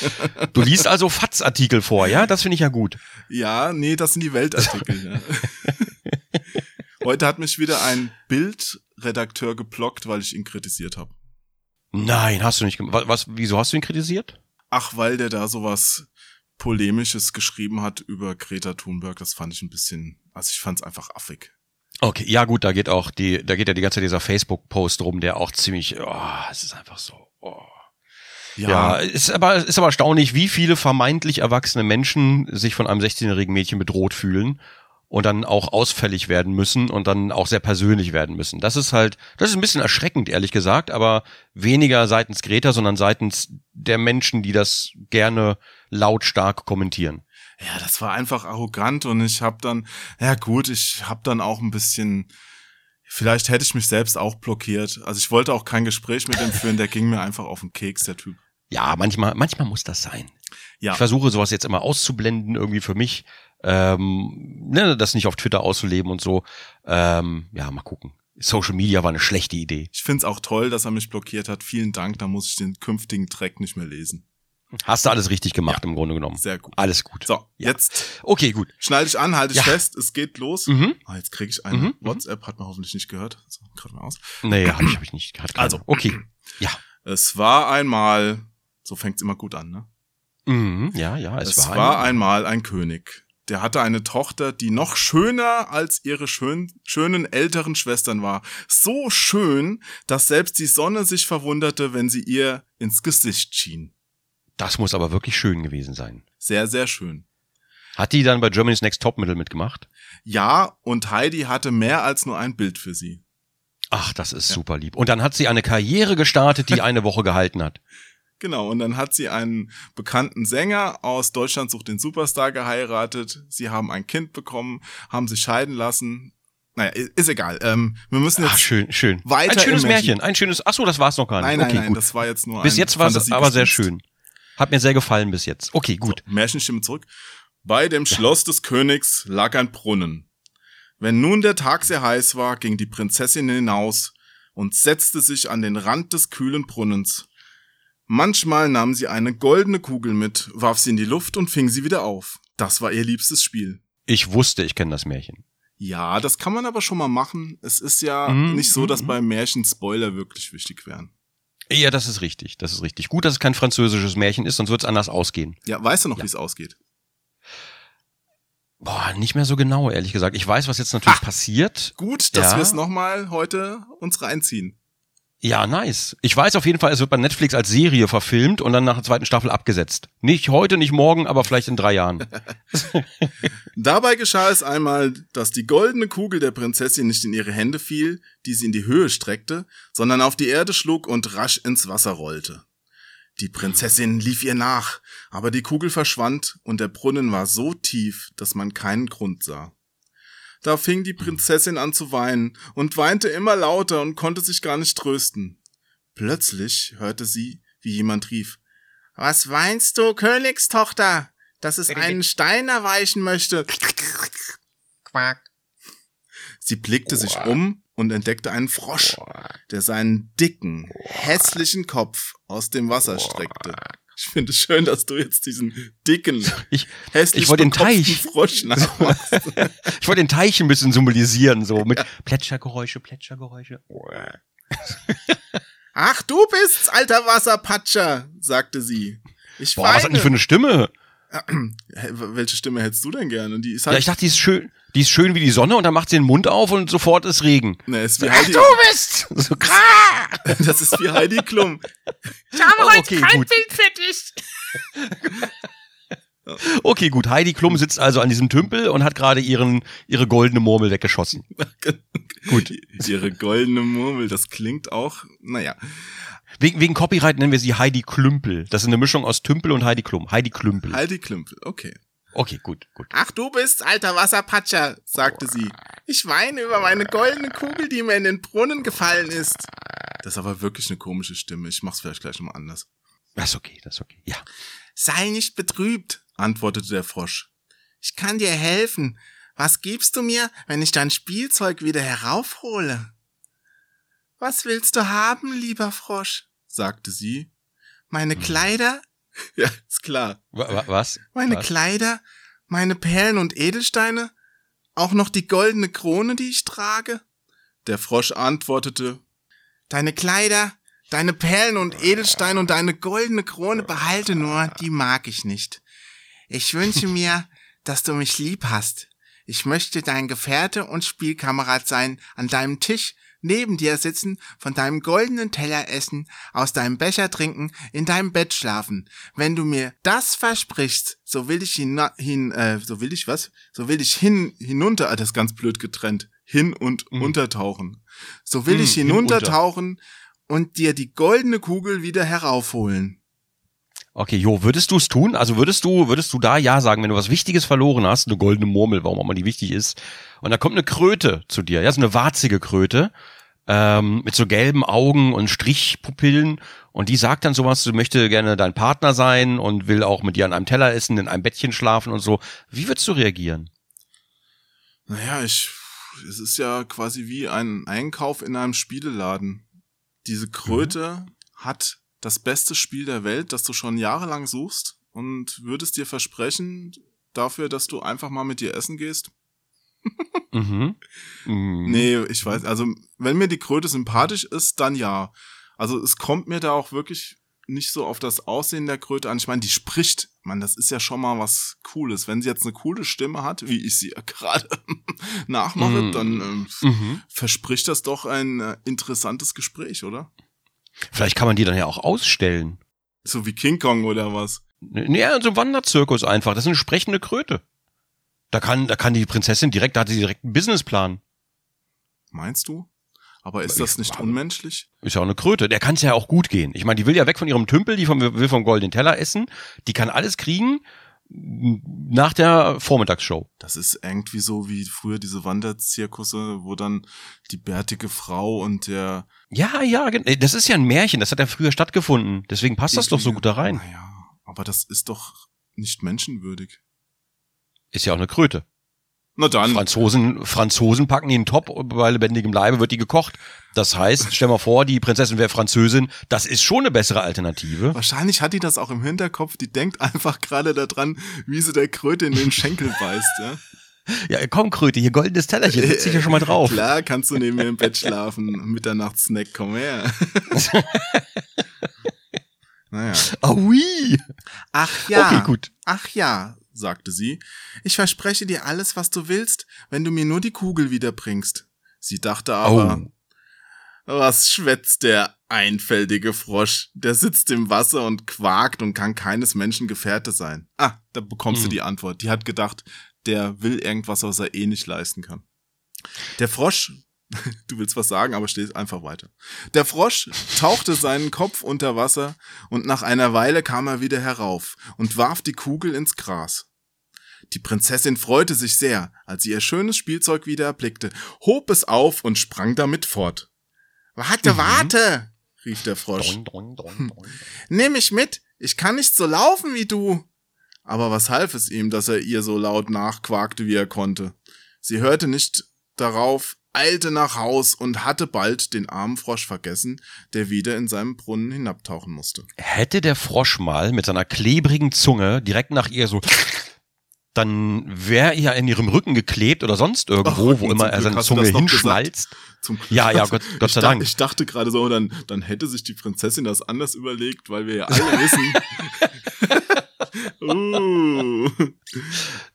Du liest also Fatz-Artikel vor, ja? Das finde ich ja gut. Ja, nee, das sind die Weltartikel. ja. Heute hat mich wieder ein Bildredakteur geblockt, weil ich ihn kritisiert habe. Nein, hast du nicht gemacht. Was, wieso hast du ihn kritisiert? Ach, weil der da sowas Polemisches geschrieben hat über Greta Thunberg. Das fand ich ein bisschen, also ich fand es einfach affig. Okay, ja gut, da geht auch die, da geht ja die ganze Zeit dieser Facebook-Post rum, der auch ziemlich, oh, es ist einfach so, oh. Ja, ist aber, ist aber erstaunlich, wie viele vermeintlich erwachsene Menschen sich von einem 16-jährigen Mädchen bedroht fühlen und dann auch ausfällig werden müssen und dann auch sehr persönlich werden müssen. Das ist halt, das ist ein bisschen erschreckend, ehrlich gesagt, aber weniger seitens Greta, sondern seitens der Menschen, die das gerne lautstark kommentieren. Ja, das war einfach arrogant und ich habe dann, ja gut, ich habe dann auch ein bisschen, vielleicht hätte ich mich selbst auch blockiert. Also ich wollte auch kein Gespräch mit ihm führen, der ging mir einfach auf den Keks, der Typ. Ja, manchmal, manchmal muss das sein. Ja, Ich versuche sowas jetzt immer auszublenden, irgendwie für mich, ähm, ne, das nicht auf Twitter auszuleben und so. Ähm, ja, mal gucken. Social Media war eine schlechte Idee. ich find's auch toll, dass er mich blockiert hat. Vielen Dank, da muss ich den künftigen Track nicht mehr lesen. Hast du alles richtig gemacht im Grunde genommen. Sehr gut. Alles gut. So, Ja. jetzt Okay, gut. schnall dich an, halte dich Ja. fest, es geht los. Mhm. Ah, jetzt kriege ich eine Mhm, mhm. WhatsApp, hat man hoffentlich nicht gehört. So, gerade mal aus. Nee, hab ich, hab ich nicht. Keine. Also. Okay. Ja. Es war einmal, so fängt's immer gut an, ne? Mhm, ja, ja, es, Es, war, war, ein, einmal ein König. Der hatte eine Tochter, die noch schöner als ihre schön, schönen älteren Schwestern war. So schön, dass selbst die Sonne sich verwunderte, wenn sie ihr ins Gesicht schien. Das muss aber wirklich schön gewesen sein. Sehr, sehr schön. Hat die dann bei Germany's Next Topmodel mitgemacht? Ja, und Heidi hatte mehr als nur ein Bild für sie. Ach, das ist super lieb. Und dann hat sie eine Karriere gestartet, die eine Woche gehalten hat. Genau, und dann hat sie einen bekannten Sänger aus Deutschland sucht den Superstar geheiratet. Sie haben ein Kind bekommen, haben sich scheiden lassen. Naja, ist egal. Ähm, wir müssen jetzt Ach, schön, schön. weiter ein schönes Märchen. Ein schönes. Ach so, das war's noch gar nicht. Nein, nein, okay, nein, gut. das war jetzt nur Bis jetzt war es aber sehr schön. Hat mir sehr gefallen bis jetzt. Okay, gut. So, Märchenstimme zurück. Bei dem Schloss des Königs lag ein Brunnen. Wenn nun der Tag sehr heiß war, ging die Prinzessin hinaus und setzte sich an den Rand des kühlen Brunnens. Manchmal nahm sie eine goldene Kugel mit, warf sie in die Luft und fing sie wieder auf. Das war ihr liebstes Spiel. Ich wusste, ich kenne das Märchen. Ja, das kann man aber schon mal machen. Es ist ja Mhm, nicht so, dass mhm. beim Märchen Spoiler wirklich wichtig wären. Ja, das ist richtig. Das ist richtig. Gut, dass es kein französisches Märchen ist, sonst wird es anders ausgehen. Ja, weißt du noch, Ja. wie es ausgeht? Boah, nicht mehr so genau, ehrlich gesagt. Ich weiß, was jetzt natürlich passiert. Gut, dass Ja. wir es nochmal heute uns reinziehen. Ja, nice. Ich weiß auf jeden Fall, es wird bei Netflix als Serie verfilmt und dann nach der zweiten Staffel abgesetzt. Nicht heute, nicht morgen, aber vielleicht in drei Jahren. Dabei geschah es einmal, dass die goldene Kugel der Prinzessin nicht in ihre Hände fiel, die sie in die Höhe streckte, sondern auf die Erde schlug und rasch ins Wasser rollte. Die Prinzessin lief ihr nach, aber die Kugel verschwand und der Brunnen war so tief, dass man keinen Grund sah. Da fing die Prinzessin an zu weinen und weinte immer lauter und konnte sich gar nicht trösten. Plötzlich hörte sie, wie jemand rief. Was weinst du, Königstochter? Dass es einen Stein erweichen möchte. Quack. Sie blickte sich um und entdeckte einen Frosch, der seinen dicken, hässlichen Kopf aus dem Wasser streckte. Ich finde es schön, dass du jetzt diesen dicken, Ich, hässlich ich wollte den Teich. Frosch nachmachst. ich wollte den Teich ein bisschen symbolisieren, so mit Plätschergeräusche, Plätschergeräusche. Ach, du bist's, alter Wasserpatscher, sagte sie. Ich Boah, was hat die für eine Stimme? Welche Stimme hättest du denn gerne? Die ist Ja, halt, ich dachte, die ist schön, die ist schön wie die Sonne und dann macht sie den Mund auf und sofort ist Regen. ne, ist wie Ach, Heidi, du bist! So, das ist wie Heidi Klum. Oh, okay, gut. Okay, gut. Heidi Klum sitzt also an diesem Tümpel und hat gerade ihren, ihre goldene Murmel weggeschossen. Gut. Ihre goldene Murmel, das klingt auch, naja. Wegen, wegen Copyright nennen wir sie Heidi Klümpel. Das ist eine Mischung aus Tümpel und Heidi Klum. Heidi Klümpel. Heidi Klümpel, okay. Okay, gut, gut. Ach, du bist alter Wasserpatscher, sagte sie. Ich weine über meine goldene Kugel, die mir in den Brunnen gefallen ist. Das ist aber wirklich eine komische Stimme. Ich mach's vielleicht gleich nochmal anders. Das ist okay, das ist okay. Ja. Sei nicht betrübt, antwortete der Frosch. Ich kann dir helfen. Was gibst du mir, wenn ich dein Spielzeug wieder heraufhole? Was willst du haben, lieber Frosch? Sagte sie. Meine Kleider? Ja, ist klar. Wa- wa- Was? Meine Was? Kleider, meine Perlen und Edelsteine, auch noch die goldene Krone, die ich trage? Der Frosch antwortete, Deine Kleider, deine Perlen und Edelsteine und deine goldene Krone behalte nur, die mag ich nicht. Ich wünsche mir, dass du mich lieb hast. Ich möchte dein Gefährte und Spielkamerad sein, an deinem Tisch neben dir sitzen, von deinem goldenen Teller essen, aus deinem Becher trinken, in deinem Bett schlafen. Wenn du mir das versprichst, so will ich hin, hin äh, so will ich was? So will ich hin, hinunter, ah, das ist ganz blöd getrennt, hin und Mhm. untertauchen. So will Mhm, ich hinunter. hinuntertauchen und dir die goldene Kugel wieder heraufholen. Okay, Jo, würdest du es tun? Also würdest du, würdest du da ja sagen, wenn du was Wichtiges verloren hast, eine goldene Murmel, warum auch immer die wichtig ist, und da kommt eine Kröte zu dir, ja, so eine warzige Kröte, ähm, mit so gelben Augen und Strichpupillen, und die sagt dann sowas, du möchte gerne dein Partner sein und will auch mit dir an einem Teller essen, in einem Bettchen schlafen und so. Wie würdest du reagieren? Naja, ich, es ist ja quasi wie ein Einkauf in einem Spieleladen. Diese Kröte hat das beste Spiel der Welt, das du schon jahrelang suchst und würdest dir versprechen, dafür, dass du einfach mal mit dir essen gehst? Mhm. Mhm. Nee, ich weiß, also wenn mir die Kröte sympathisch ist, dann ja. Also es kommt mir da auch wirklich nicht so auf das Aussehen der Kröte an. Ich meine, die spricht, man, das ist ja schon mal was Cooles. Wenn sie jetzt eine coole Stimme hat, wie ich sie ja gerade nachmache, Mm. dann ähm, Mhm. verspricht das doch ein äh, interessantes Gespräch, oder? Vielleicht kann man die dann ja auch ausstellen. So wie King Kong oder was? Nee, so ein Wanderzirkus einfach. Das ist eine sprechende Kröte. Da kann, da kann die Prinzessin direkt, da hat sie direkt einen Businessplan. Meinst du? Aber ist das nicht unmenschlich? Ist ja auch eine Kröte. Der kann es ja auch gut gehen. Ich meine, die will ja weg von ihrem Tümpel, die vom, will vom goldenen Teller essen. Die kann alles kriegen nach der Vormittagsshow. Das ist irgendwie so wie früher diese Wanderzirkusse, wo dann die bärtige Frau und der Ja, ja, das ist ja ein Märchen. Das hat ja früher stattgefunden. Deswegen passt das doch so gut da rein. Naja, aber das ist doch nicht menschenwürdig. Ist ja auch eine Kröte. Na dann. Franzosen, Franzosen packen die in den Top, bei lebendigem Leibe wird die gekocht. Das heißt, stell mal vor, die Prinzessin wäre Französin. Das ist schon eine bessere Alternative. Wahrscheinlich hat die das auch im Hinterkopf. Die denkt einfach gerade daran, wie sie der Kröte in den Schenkel beißt. Ja? Ja, komm, Kröte, hier goldenes Tellerchen, setz dich ja schon mal drauf. Klar, kannst du neben mir im Bett schlafen. Mitternachtssnack, komm her. naja. Aui! Ach ja. Okay, gut. Ach ja, sagte sie. Ich verspreche dir alles, was du willst, wenn du mir nur die Kugel wiederbringst. Sie dachte aber, Oh. was schwätzt der einfältige Frosch? Der sitzt im Wasser und quakt und kann keines Menschen Gefährte sein. Ah, da bekommst du Hm. die Antwort. Die hat gedacht, der will irgendwas, was er eh nicht leisten kann. Der Frosch, du willst was sagen, aber stehst einfach weiter. Der Frosch tauchte seinen Kopf unter Wasser und nach einer Weile kam er wieder herauf und warf die Kugel ins Gras. Die Prinzessin freute sich sehr, als sie ihr schönes Spielzeug wieder erblickte, hob es auf und sprang damit fort. Warte, Mhm. warte! rief der Frosch. Doing, doing, doing. Nimm mich mit, ich kann nicht so laufen wie du. Aber was half es ihm, dass er ihr so laut nachquakte, wie er konnte? Sie hörte nicht darauf, eilte nach Haus und hatte bald den armen Frosch vergessen, der wieder in seinem Brunnen hinabtauchen musste. Hätte der Frosch mal mit seiner klebrigen Zunge direkt nach ihr so, dann wäre er in ihrem Rücken geklebt oder sonst irgendwo, Ach, wo immer er Glück seine du Zunge hinschnalzt. Zum Glück. Ja, ja, Gott, Gott sei Dank. Ich dachte gerade so, dann, dann hätte sich die Prinzessin das anders überlegt, weil wir ja alle wissen. uh.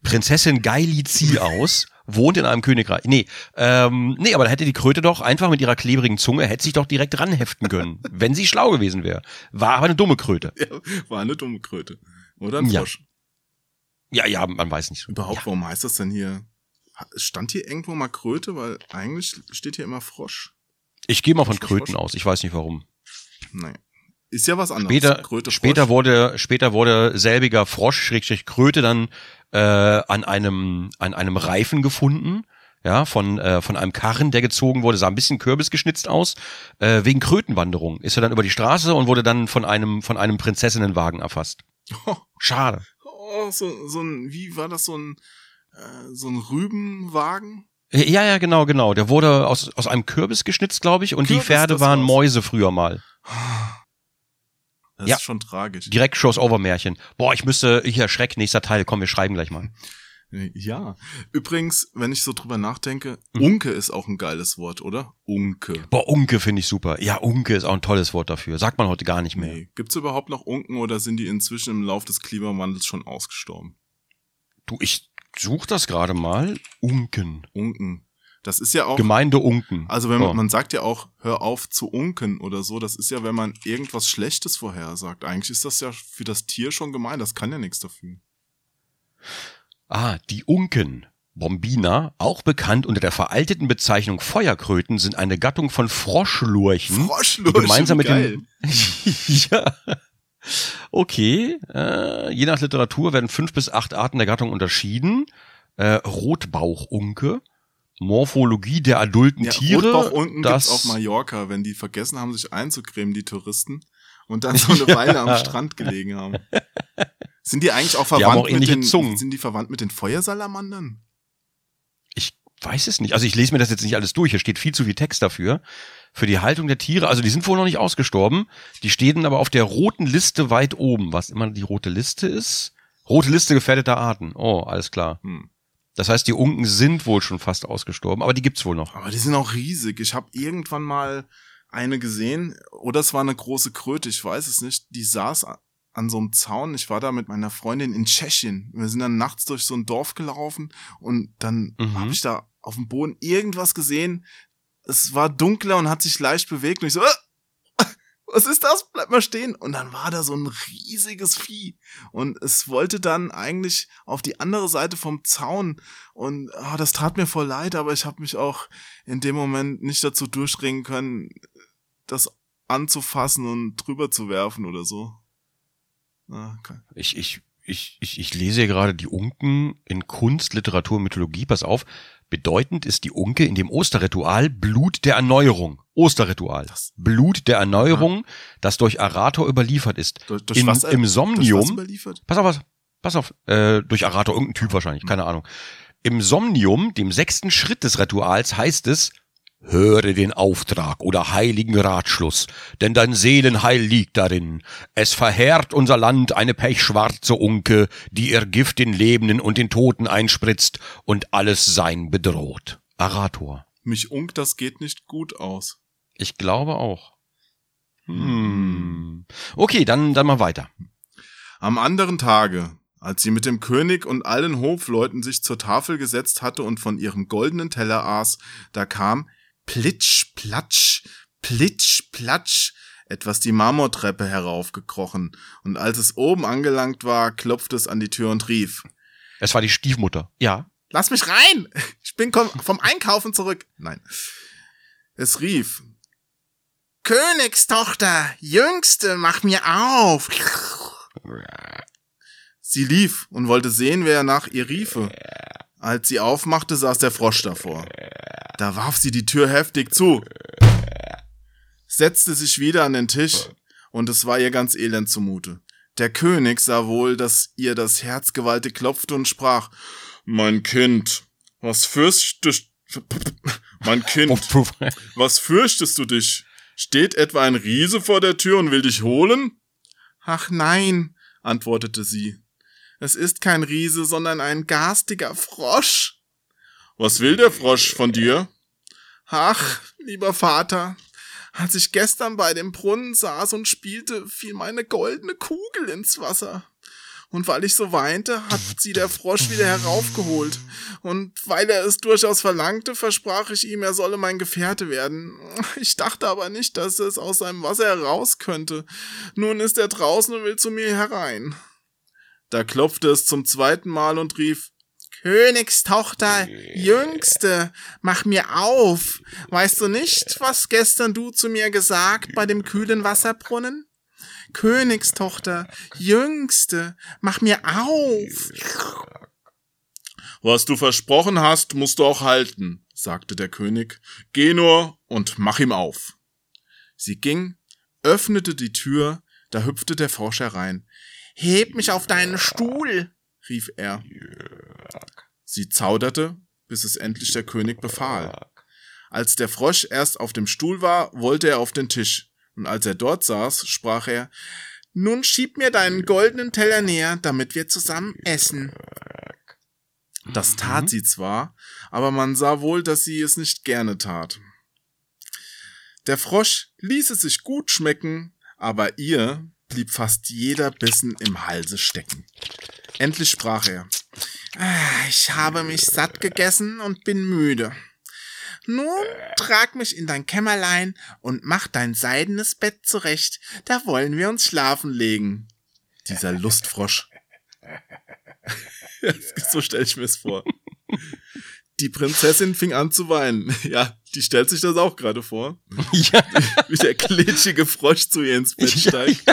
Prinzessin Geili Zieh aus, wohnt in einem Königreich. Nee, ähm, nee, aber da hätte die Kröte doch einfach mit ihrer klebrigen Zunge, hätte sich doch direkt ranheften können, wenn sie schlau gewesen wäre. War aber eine dumme Kröte. Ja, war eine dumme Kröte. Oder ein. Frosch. Ja, ja, man weiß nicht. Überhaupt, warum heißt das denn hier? Stand hier irgendwo mal Kröte? Weil eigentlich steht hier immer Frosch. Ich gehe mal von Frosch, Frosch, Kröten aus, ich weiß nicht warum. Naja. Ist ja was anderes. Später, Kröte, später Frosch. wurde, später wurde selbiger Frosch, Schrägstrich Kröte dann äh, an einem, an einem Reifen gefunden. Ja, von, äh, von einem Karren, der gezogen wurde, sah ein bisschen kürbisgeschnitzt aus. Äh, wegen Krötenwanderung ist er dann über die Straße und wurde dann von einem, von einem Prinzessinnenwagen erfasst. Schade. Oh, so, so ein, wie war das, so ein, äh, so ein Rübenwagen? Ja, ja, genau, genau. Der wurde aus, aus einem Kürbis geschnitzt, glaube ich, und die Kürbis, Pferde das waren war's. Mäuse früher mal. Das Ja. ist schon tragisch. Direkt Crossover-Märchen. Boah, ich müsste, hier, Schreck, nächster Teil, komm, wir schreiben gleich mal. Ja. Übrigens, wenn ich so drüber nachdenke, Hm. Unke ist auch ein geiles Wort, oder? Unke. Boah, Unke finde ich super. Ja, Unke ist auch ein tolles Wort dafür. Sagt man heute gar nicht mehr. Nee. Gibt's überhaupt noch Unken oder sind die inzwischen im Lauf des Klimawandels schon ausgestorben? Du, ich such das gerade mal. Unken. Unken. Das ist ja auch. Gemeinde Unken. Also wenn man, Oh. man sagt ja auch, hör auf zu unken oder so, das ist ja, wenn man irgendwas Schlechtes vorhersagt. Eigentlich ist das ja für das Tier schon gemein, das kann ja nichts dafür. Ah, die Unken. Bombina, auch bekannt unter der veralteten Bezeichnung Feuerkröten, sind eine Gattung von Froschlurchen. Froschlurchen, gemeinsam mit geil. dem ja. Okay, äh, je nach Literatur werden fünf bis acht Arten der Gattung unterschieden. Äh, Rotbauchunke, Morphologie der adulten Ja, Tiere. Rotbauchunken das gibt's auf Mallorca, wenn die vergessen haben, sich einzucremen, die Touristen, und dann so eine Weile am Strand gelegen haben. Sind die eigentlich auch verwandt auch mit den, Zungen. sind die verwandt mit den Feuersalamandern? Ich weiß es nicht. Also ich lese mir das jetzt nicht alles durch. Hier steht viel zu viel Text dafür. Für die Haltung der Tiere. Also die sind wohl noch nicht ausgestorben. Die stehen aber auf der roten Liste weit oben. Was immer die rote Liste ist. Rote Liste gefährdeter Arten. Oh, alles klar. Hm. Das heißt, die Unken sind wohl schon fast ausgestorben. Aber die gibt's wohl noch. Aber die sind auch riesig. Ich habe irgendwann mal eine gesehen, oder es war eine große Kröte, ich weiß es nicht. Die saß an so einem Zaun. Ich war da mit meiner Freundin in Tschechien. Wir sind dann nachts durch so ein Dorf gelaufen und dann Mhm. habe ich da auf dem Boden irgendwas gesehen. Es war dunkler und hat sich leicht bewegt und ich so, "Ah, was ist das? Bleib mal stehen. Und dann war da so ein riesiges Vieh. Und es wollte dann eigentlich auf die andere Seite vom Zaun. Und ah, das tat mir voll leid, aber ich habe mich auch in dem Moment nicht dazu durchringen können, das anzufassen und drüber zu werfen oder so. Ah, okay. Ich, ich, ich, ich, ich lese hier gerade die Unken in Kunst, Literatur, Mythologie. Pass auf. Bedeutend ist die Unke in dem Osterritual Blut der Erneuerung. Osterritual. Das- Blut der Erneuerung, das durch Arator überliefert ist. Durch, durch Im, was, Im Somnium, pass auf, was, pass auf, äh, durch Arator, irgendein Typ wahrscheinlich, keine Ahnung. Im Somnium, dem sechsten Schritt des Rituals, heißt es, höre den Auftrag oder heiligen Ratschluss, denn dein Seelenheil liegt darin. Es verheert unser Land eine pechschwarze Unke, die ihr Gift den Lebenden und den Toten einspritzt und alles Sein bedroht. Arator. Mich unk, das geht nicht gut aus. Ich glaube auch. Hm. Okay, dann, dann mal weiter. Am anderen Tage, als sie mit dem König und allen Hofleuten sich zur Tafel gesetzt hatte und von ihrem goldenen Teller aß, da kam plitsch, platsch, plitsch, platsch, etwas die Marmortreppe heraufgekrochen, und als es oben angelangt war, klopfte es an die Tür und rief, Es war die Stiefmutter. Ja. Lass mich rein! Ich bin vom Einkaufen zurück. Nein. Es rief, Königstochter, Jüngste, mach mir auf! Sie lief und wollte sehen, wer nach ihr riefe. Als sie aufmachte, saß der Frosch davor. Da warf sie die Tür heftig zu. setzte sich wieder an den Tisch, und es war ihr ganz elend zumute. Der König sah wohl, dass ihr das Herz gewaltig klopfte und sprach, Mein Kind, was fürchtest, mein Kind, was fürchtest du dich? Steht etwa ein Riese vor der Tür und will dich holen? Ach nein, antwortete sie. Es ist kein Riese, sondern ein garstiger Frosch. Was will der Frosch von dir? Ach, lieber Vater, als ich gestern bei dem Brunnen saß und spielte, fiel meine goldene Kugel ins Wasser. Und weil ich so weinte, hat sie der Frosch wieder heraufgeholt. Und weil er es durchaus verlangte, versprach ich ihm, er solle mein Gefährte werden. Ich dachte aber nicht, dass es aus seinem Wasser heraus könnte. Nun ist er draußen und will zu mir herein. Da klopfte es zum zweiten Mal und rief, Königstochter, Jüngste, mach mir auf. Weißt du nicht, was gestern du zu mir gesagt bei dem kühlen Wasserbrunnen? Königstochter, Jüngste, mach mir auf. Was du versprochen hast, musst du auch halten, sagte der König. Geh nur und mach ihm auf. Sie ging, öffnete die Tür, da hüpfte der Frosch herein. Heb mich auf deinen Stuhl, rief er. Sie zauderte, bis es endlich der König befahl. Als der Frosch erst auf dem Stuhl war, wollte er auf den Tisch, und als er dort saß, sprach er Nun schieb mir deinen goldenen Teller näher, damit wir zusammen essen. Das tat sie zwar, aber man sah wohl, dass sie es nicht gerne tat. Der Frosch ließ es sich gut schmecken, aber ihr blieb fast jeder Bissen im Halse stecken. Endlich sprach er. "Ah, Ich habe mich satt gegessen und bin müde. Nun trag mich in dein Kämmerlein und mach dein seidenes Bett zurecht, da wollen wir uns schlafen legen. Dieser Lustfrosch. so stelle ich mir es vor. Die Prinzessin fing an zu weinen. Ja, die stellt sich das auch gerade vor. ja, Wie der klitschige Frosch zu ihr ins Bett Ja, steigt.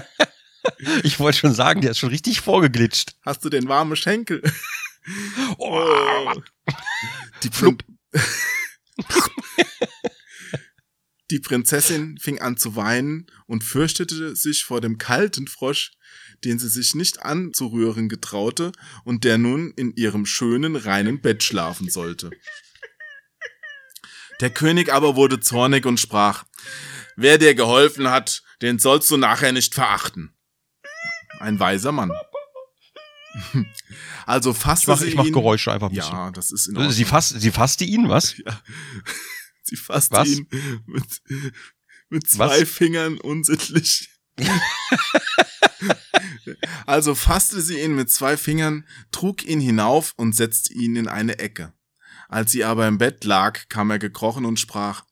Ich wollte schon sagen, der ist schon richtig vorgeglitscht. Hast du den warmen Schenkel? Oh. Die, Prin Die Prinzessin fing an zu weinen und fürchtete sich vor dem kalten Frosch, den sie sich nicht anzurühren getraute und der nun in ihrem schönen, reinen Bett schlafen sollte. Der König aber wurde zornig und sprach, wer dir geholfen hat, den sollst du nachher nicht verachten. Ein weiser Mann. Also fasste Ich mach, sie ich mach ihn, Geräusche einfach ein bisschen. Ja, das ist in Ordnung. Sie, fasst, sie fasste ihn, was? Sie fasste Was? ihn mit, mit zwei Was? Fingern unsittlich. also fasste sie ihn mit zwei Fingern, trug ihn hinauf und setzte ihn in eine Ecke. Als sie aber im Bett lag, kam er gekrochen und sprach,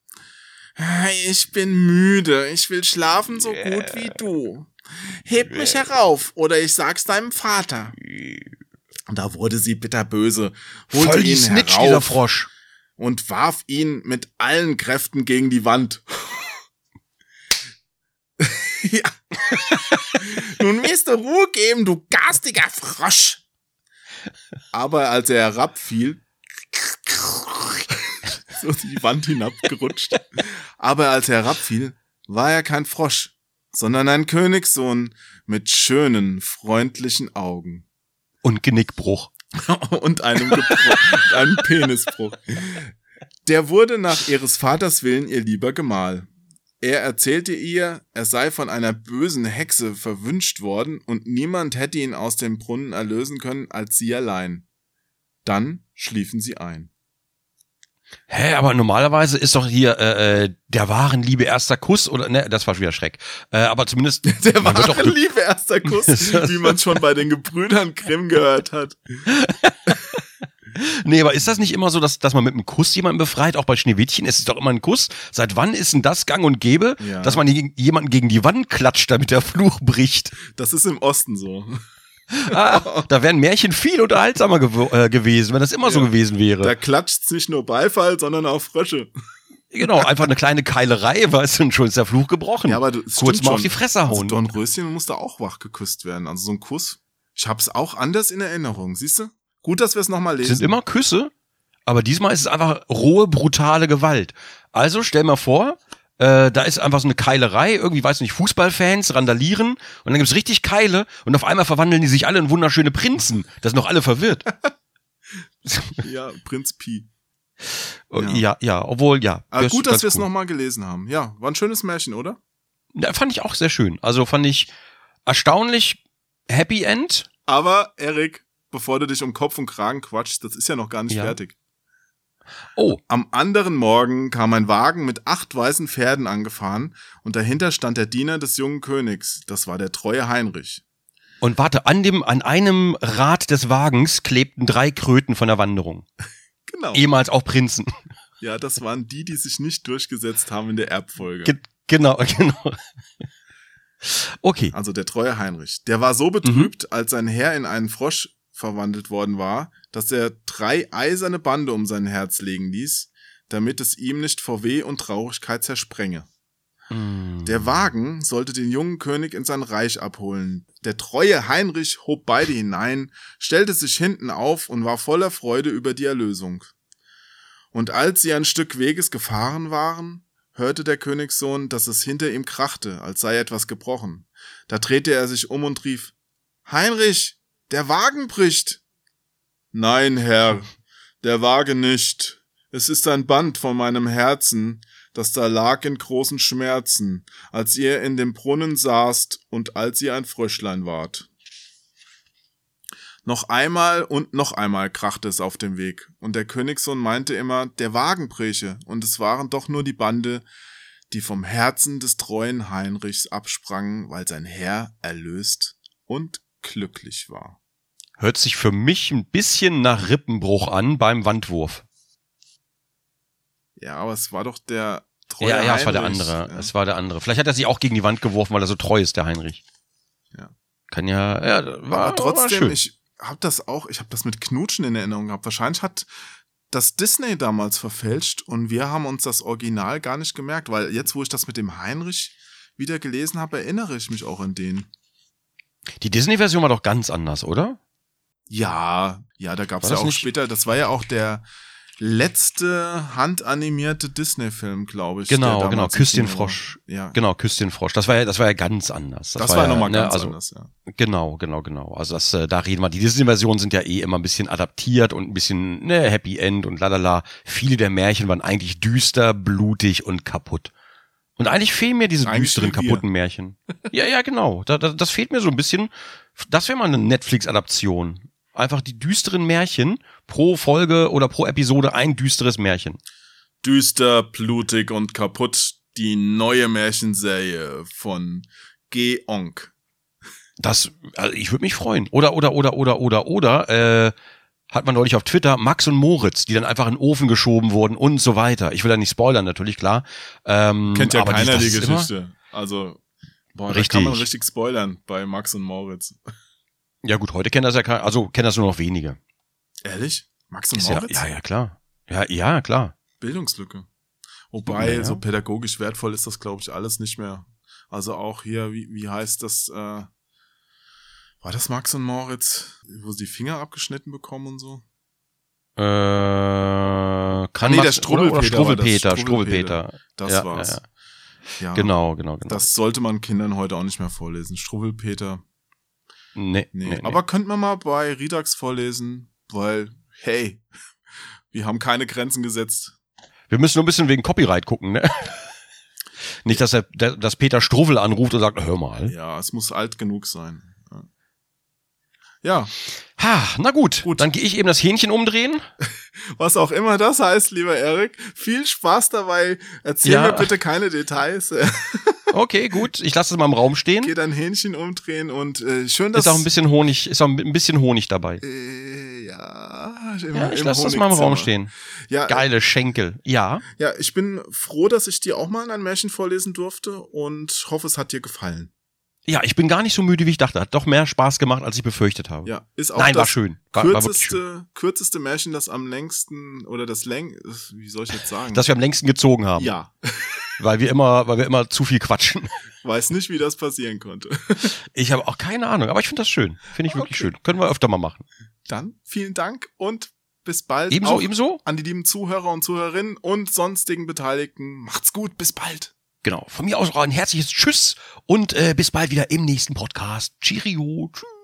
ich bin müde, ich will schlafen so gut wie du. Heb mich herauf, oder ich sag's deinem Vater. Und da wurde sie bitterböse, holte Voll ihn Snitch, herauf dieser Frosch. und warf ihn mit allen Kräften gegen die Wand. ja. Nun wirst du Ruhe geben, du garstiger Frosch. Aber als er herabfiel, so die Wand hinabgerutscht. Aber als er herabfiel, war er kein Frosch, sondern ein Königssohn mit schönen, freundlichen Augen Und Genickbruch. und einem, Gebruch, einem Penisbruch. Der wurde nach ihres Vaters Willen ihr lieber Gemahl. Er erzählte ihr, er sei von einer bösen Hexe verwünscht worden und niemand hätte ihn aus dem Brunnen erlösen können als sie allein. Dann schliefen sie ein. Hä, aber normalerweise ist doch hier äh, äh, der wahren Liebe erster Kuss oder ne, das war schon wieder Schreck. Äh, aber zumindest Der man wird wahre doch, Liebe erster Kuss, wie man schon bei den Gebrüdern Grimm gehört hat. Nee, aber ist das nicht immer so, dass, dass man mit einem Kuss jemanden befreit? Auch bei Schneewittchen ist es doch immer ein Kuss. Seit wann ist denn das gang und gäbe, Ja. dass man jemanden gegen die Wand klatscht, damit der Fluch bricht? Das ist im Osten so. Ah, da wären Märchen viel unterhaltsamer gew äh, gewesen, wenn das immer so Ja. gewesen wäre. Da klatscht nicht nur Beifall, sondern auch Frösche. genau, einfach eine kleine Keilerei, weißt du, schon ist der Fluch gebrochen. Ja, aber du, es Kurz mal schon. auf die Fresse Also hauen. Dornröschen musste auch wach geküsst werden. Also so ein Kuss. Ich hab's auch anders in Erinnerung, siehst du? Gut, dass wir es nochmal Es lesen. sind immer Küsse, aber diesmal ist es einfach rohe, brutale Gewalt. Also stell mal vor, Äh, da ist einfach so eine Keilerei, irgendwie, weiß nicht, Fußballfans randalieren und dann gibt's richtig Keile und auf einmal verwandeln die sich alle in wunderschöne Prinzen. Das noch alle verwirrt. Ja, Prinz Pi. ja. Ja. ja, ja, obwohl, ja. Aber das gut, dass wir es cool. nochmal gelesen haben. Ja, war ein schönes Märchen, oder? Ja, fand ich auch sehr schön. Also fand ich erstaunlich Happy End. Aber, Erik, bevor du dich um Kopf und Kragen quatschst, das ist ja noch gar nicht Ja. fertig. Oh, Am anderen Morgen kam ein Wagen mit acht weißen Pferden angefahren und dahinter stand der Diener des jungen Königs. Das war der treue Heinrich. und warte, an dem, an einem Rad des Wagens klebten drei Kröten von der Wanderung. Genau. Ehemals auch Prinzen. Ja, das waren die, die sich nicht durchgesetzt haben in der Erbfolge. Ge genau, genau. Okay. Also der treue Heinrich. Der war so betrübt, als sein Herr in einen Frosch verwandelt worden war, dass er drei eiserne Bande um sein Herz legen ließ, damit es ihm nicht vor Weh und Traurigkeit zersprenge. Mm. Der Wagen sollte den jungen König in sein Reich abholen. Der treue Heinrich hob beide hinein, stellte sich hinten auf und war voller Freude über die Erlösung. Und als sie ein Stück Weges gefahren waren, hörte der Königssohn, dass es hinter ihm krachte, als sei etwas gebrochen. Da drehte er sich um und rief, Heinrich, der Wagen bricht. Nein, Herr, der Wagen nicht. Es ist ein Band von meinem Herzen, das da lag in großen Schmerzen, als ihr in dem Brunnen saßt und als ihr ein Fröschlein wart. Noch einmal und noch einmal krachte es auf dem Weg, und der Königssohn meinte immer, der Wagen breche, und es waren doch nur die Bande, die vom Herzen des treuen Heinrichs absprangen, weil sein Herr erlöst und glücklich war. Hört sich für mich ein bisschen nach Rippenbruch an beim Wandwurf. Ja, aber es war doch der treue ja, ja, es war der andere. ja. Es war der andere. Vielleicht hat er sich auch gegen die Wand geworfen, weil er so treu ist, der Heinrich. Ja. Kann ja, ja, war, aber war trotzdem, schön. ich habe das auch, ich habe das mit Knutschen in Erinnerung gehabt. Wahrscheinlich hat das Disney damals verfälscht und wir haben uns das Original gar nicht gemerkt, weil jetzt, wo ich das mit dem Heinrich wieder gelesen habe, erinnere ich mich auch an den. Die Disney-Version war doch ganz anders, oder? Ja, ja, da gab es War ja das auch nicht- später, das war ja auch der letzte handanimierte Disney-Film, glaube ich. Genau, genau, Küss den war. Frosch. Ja, Genau, Küss den Frosch. Das war ja, das war ja ganz anders. das, war ja nochmal ne, ganz also, anders, ja. Genau, genau, genau. Also das, äh, da reden wir. Die Disney-Versionen sind ja eh immer ein bisschen adaptiert und ein bisschen ne, Happy End und lalala. Viele der Märchen waren eigentlich düster, blutig und kaputt. Und eigentlich fehlen mir diese Eigentlich düsteren, kaputten Märchen. ja, ja, genau. Da, da, das fehlt mir so ein bisschen. Das wäre mal eine Netflix-Adaption. Einfach die düsteren Märchen pro Folge oder pro Episode ein düsteres Märchen. Düster, blutig und kaputt. Die neue Märchenserie von Geonk. Das, also ich würde mich freuen. Oder, oder, oder, oder, oder, oder, äh, hat man neulich auf Twitter Max und Moritz, die dann einfach in den Ofen geschoben wurden und so weiter. Ich will da nicht spoilern, natürlich, klar. Ähm, Kennt ja keiner die immer- Geschichte. Also, boah, Richtig. kann man richtig spoilern bei Max und Moritz. Ja gut, heute kennen das ja keiner, also kennen das nur noch wenige. Ehrlich? Max und Ist ja, Moritz? ja, ja, klar. Ja, ja, klar. Bildungslücke. Wobei, Ja, so pädagogisch wertvoll ist das, glaube ich, alles nicht mehr. Also auch hier, wie, wie heißt das, äh, war das Max und Moritz, wo sie die Finger abgeschnitten bekommen und so? Äh, kann Ah, nee, Max- der oder Struwwelpeter, war das, Ja, war's. ja. Genau, genau, genau. Das sollte man Kindern heute auch nicht mehr vorlesen. Struwwelpeter. Nee, Nee. nee. Aber könnte man mal bei Redux vorlesen, weil, hey, wir haben keine Grenzen gesetzt. Wir müssen nur ein bisschen wegen Copyright gucken, ne? Nicht, dass, er, dass Peter Struwwel anruft und sagt, hör mal. Ja, es muss alt genug sein. Ja. Ha, na gut, Gut. dann gehe ich eben das Hähnchen umdrehen. was auch immer das heißt, lieber Erik. Viel Spaß dabei. Erzähl Ja. mir bitte keine Details. Okay, gut, ich lasse es mal im Raum stehen. Geh dein Hähnchen umdrehen und äh, schön, dass Ist auch ein bisschen Honig, ist auch ein bisschen Honig dabei. Äh, ja, im, Ja, ich lasse das mal im Raum stehen. Ja, Geile Schenkel. Ja. ja, ich bin froh, dass ich dir auch mal ein Märchen vorlesen durfte und hoffe, es hat dir gefallen. Ja, ich bin gar nicht so müde, wie ich dachte. Hat doch mehr Spaß gemacht, als ich befürchtet habe. Ja, ist auch Nein, das war schön. War, war wirklich schön. kürzeste, kürzeste Märchen, das am längsten oder das läng, wie soll ich jetzt sagen? Dass wir am längsten gezogen haben. ja, Weil wir immer, weil wir immer zu viel quatschen. weiß nicht, wie das passieren konnte. Ich habe auch keine Ahnung, aber ich finde das schön. Finde ich wirklich Okay. schön. Können wir öfter mal machen. Dann vielen Dank und bis bald. Ebenso, Auch ebenso. An die lieben Zuhörer und Zuhörerinnen und sonstigen Beteiligten. Macht's gut, bis bald. Genau, von mir aus auch ein herzliches Tschüss und äh, bis bald wieder im nächsten Podcast. Cheerio. Tschüss.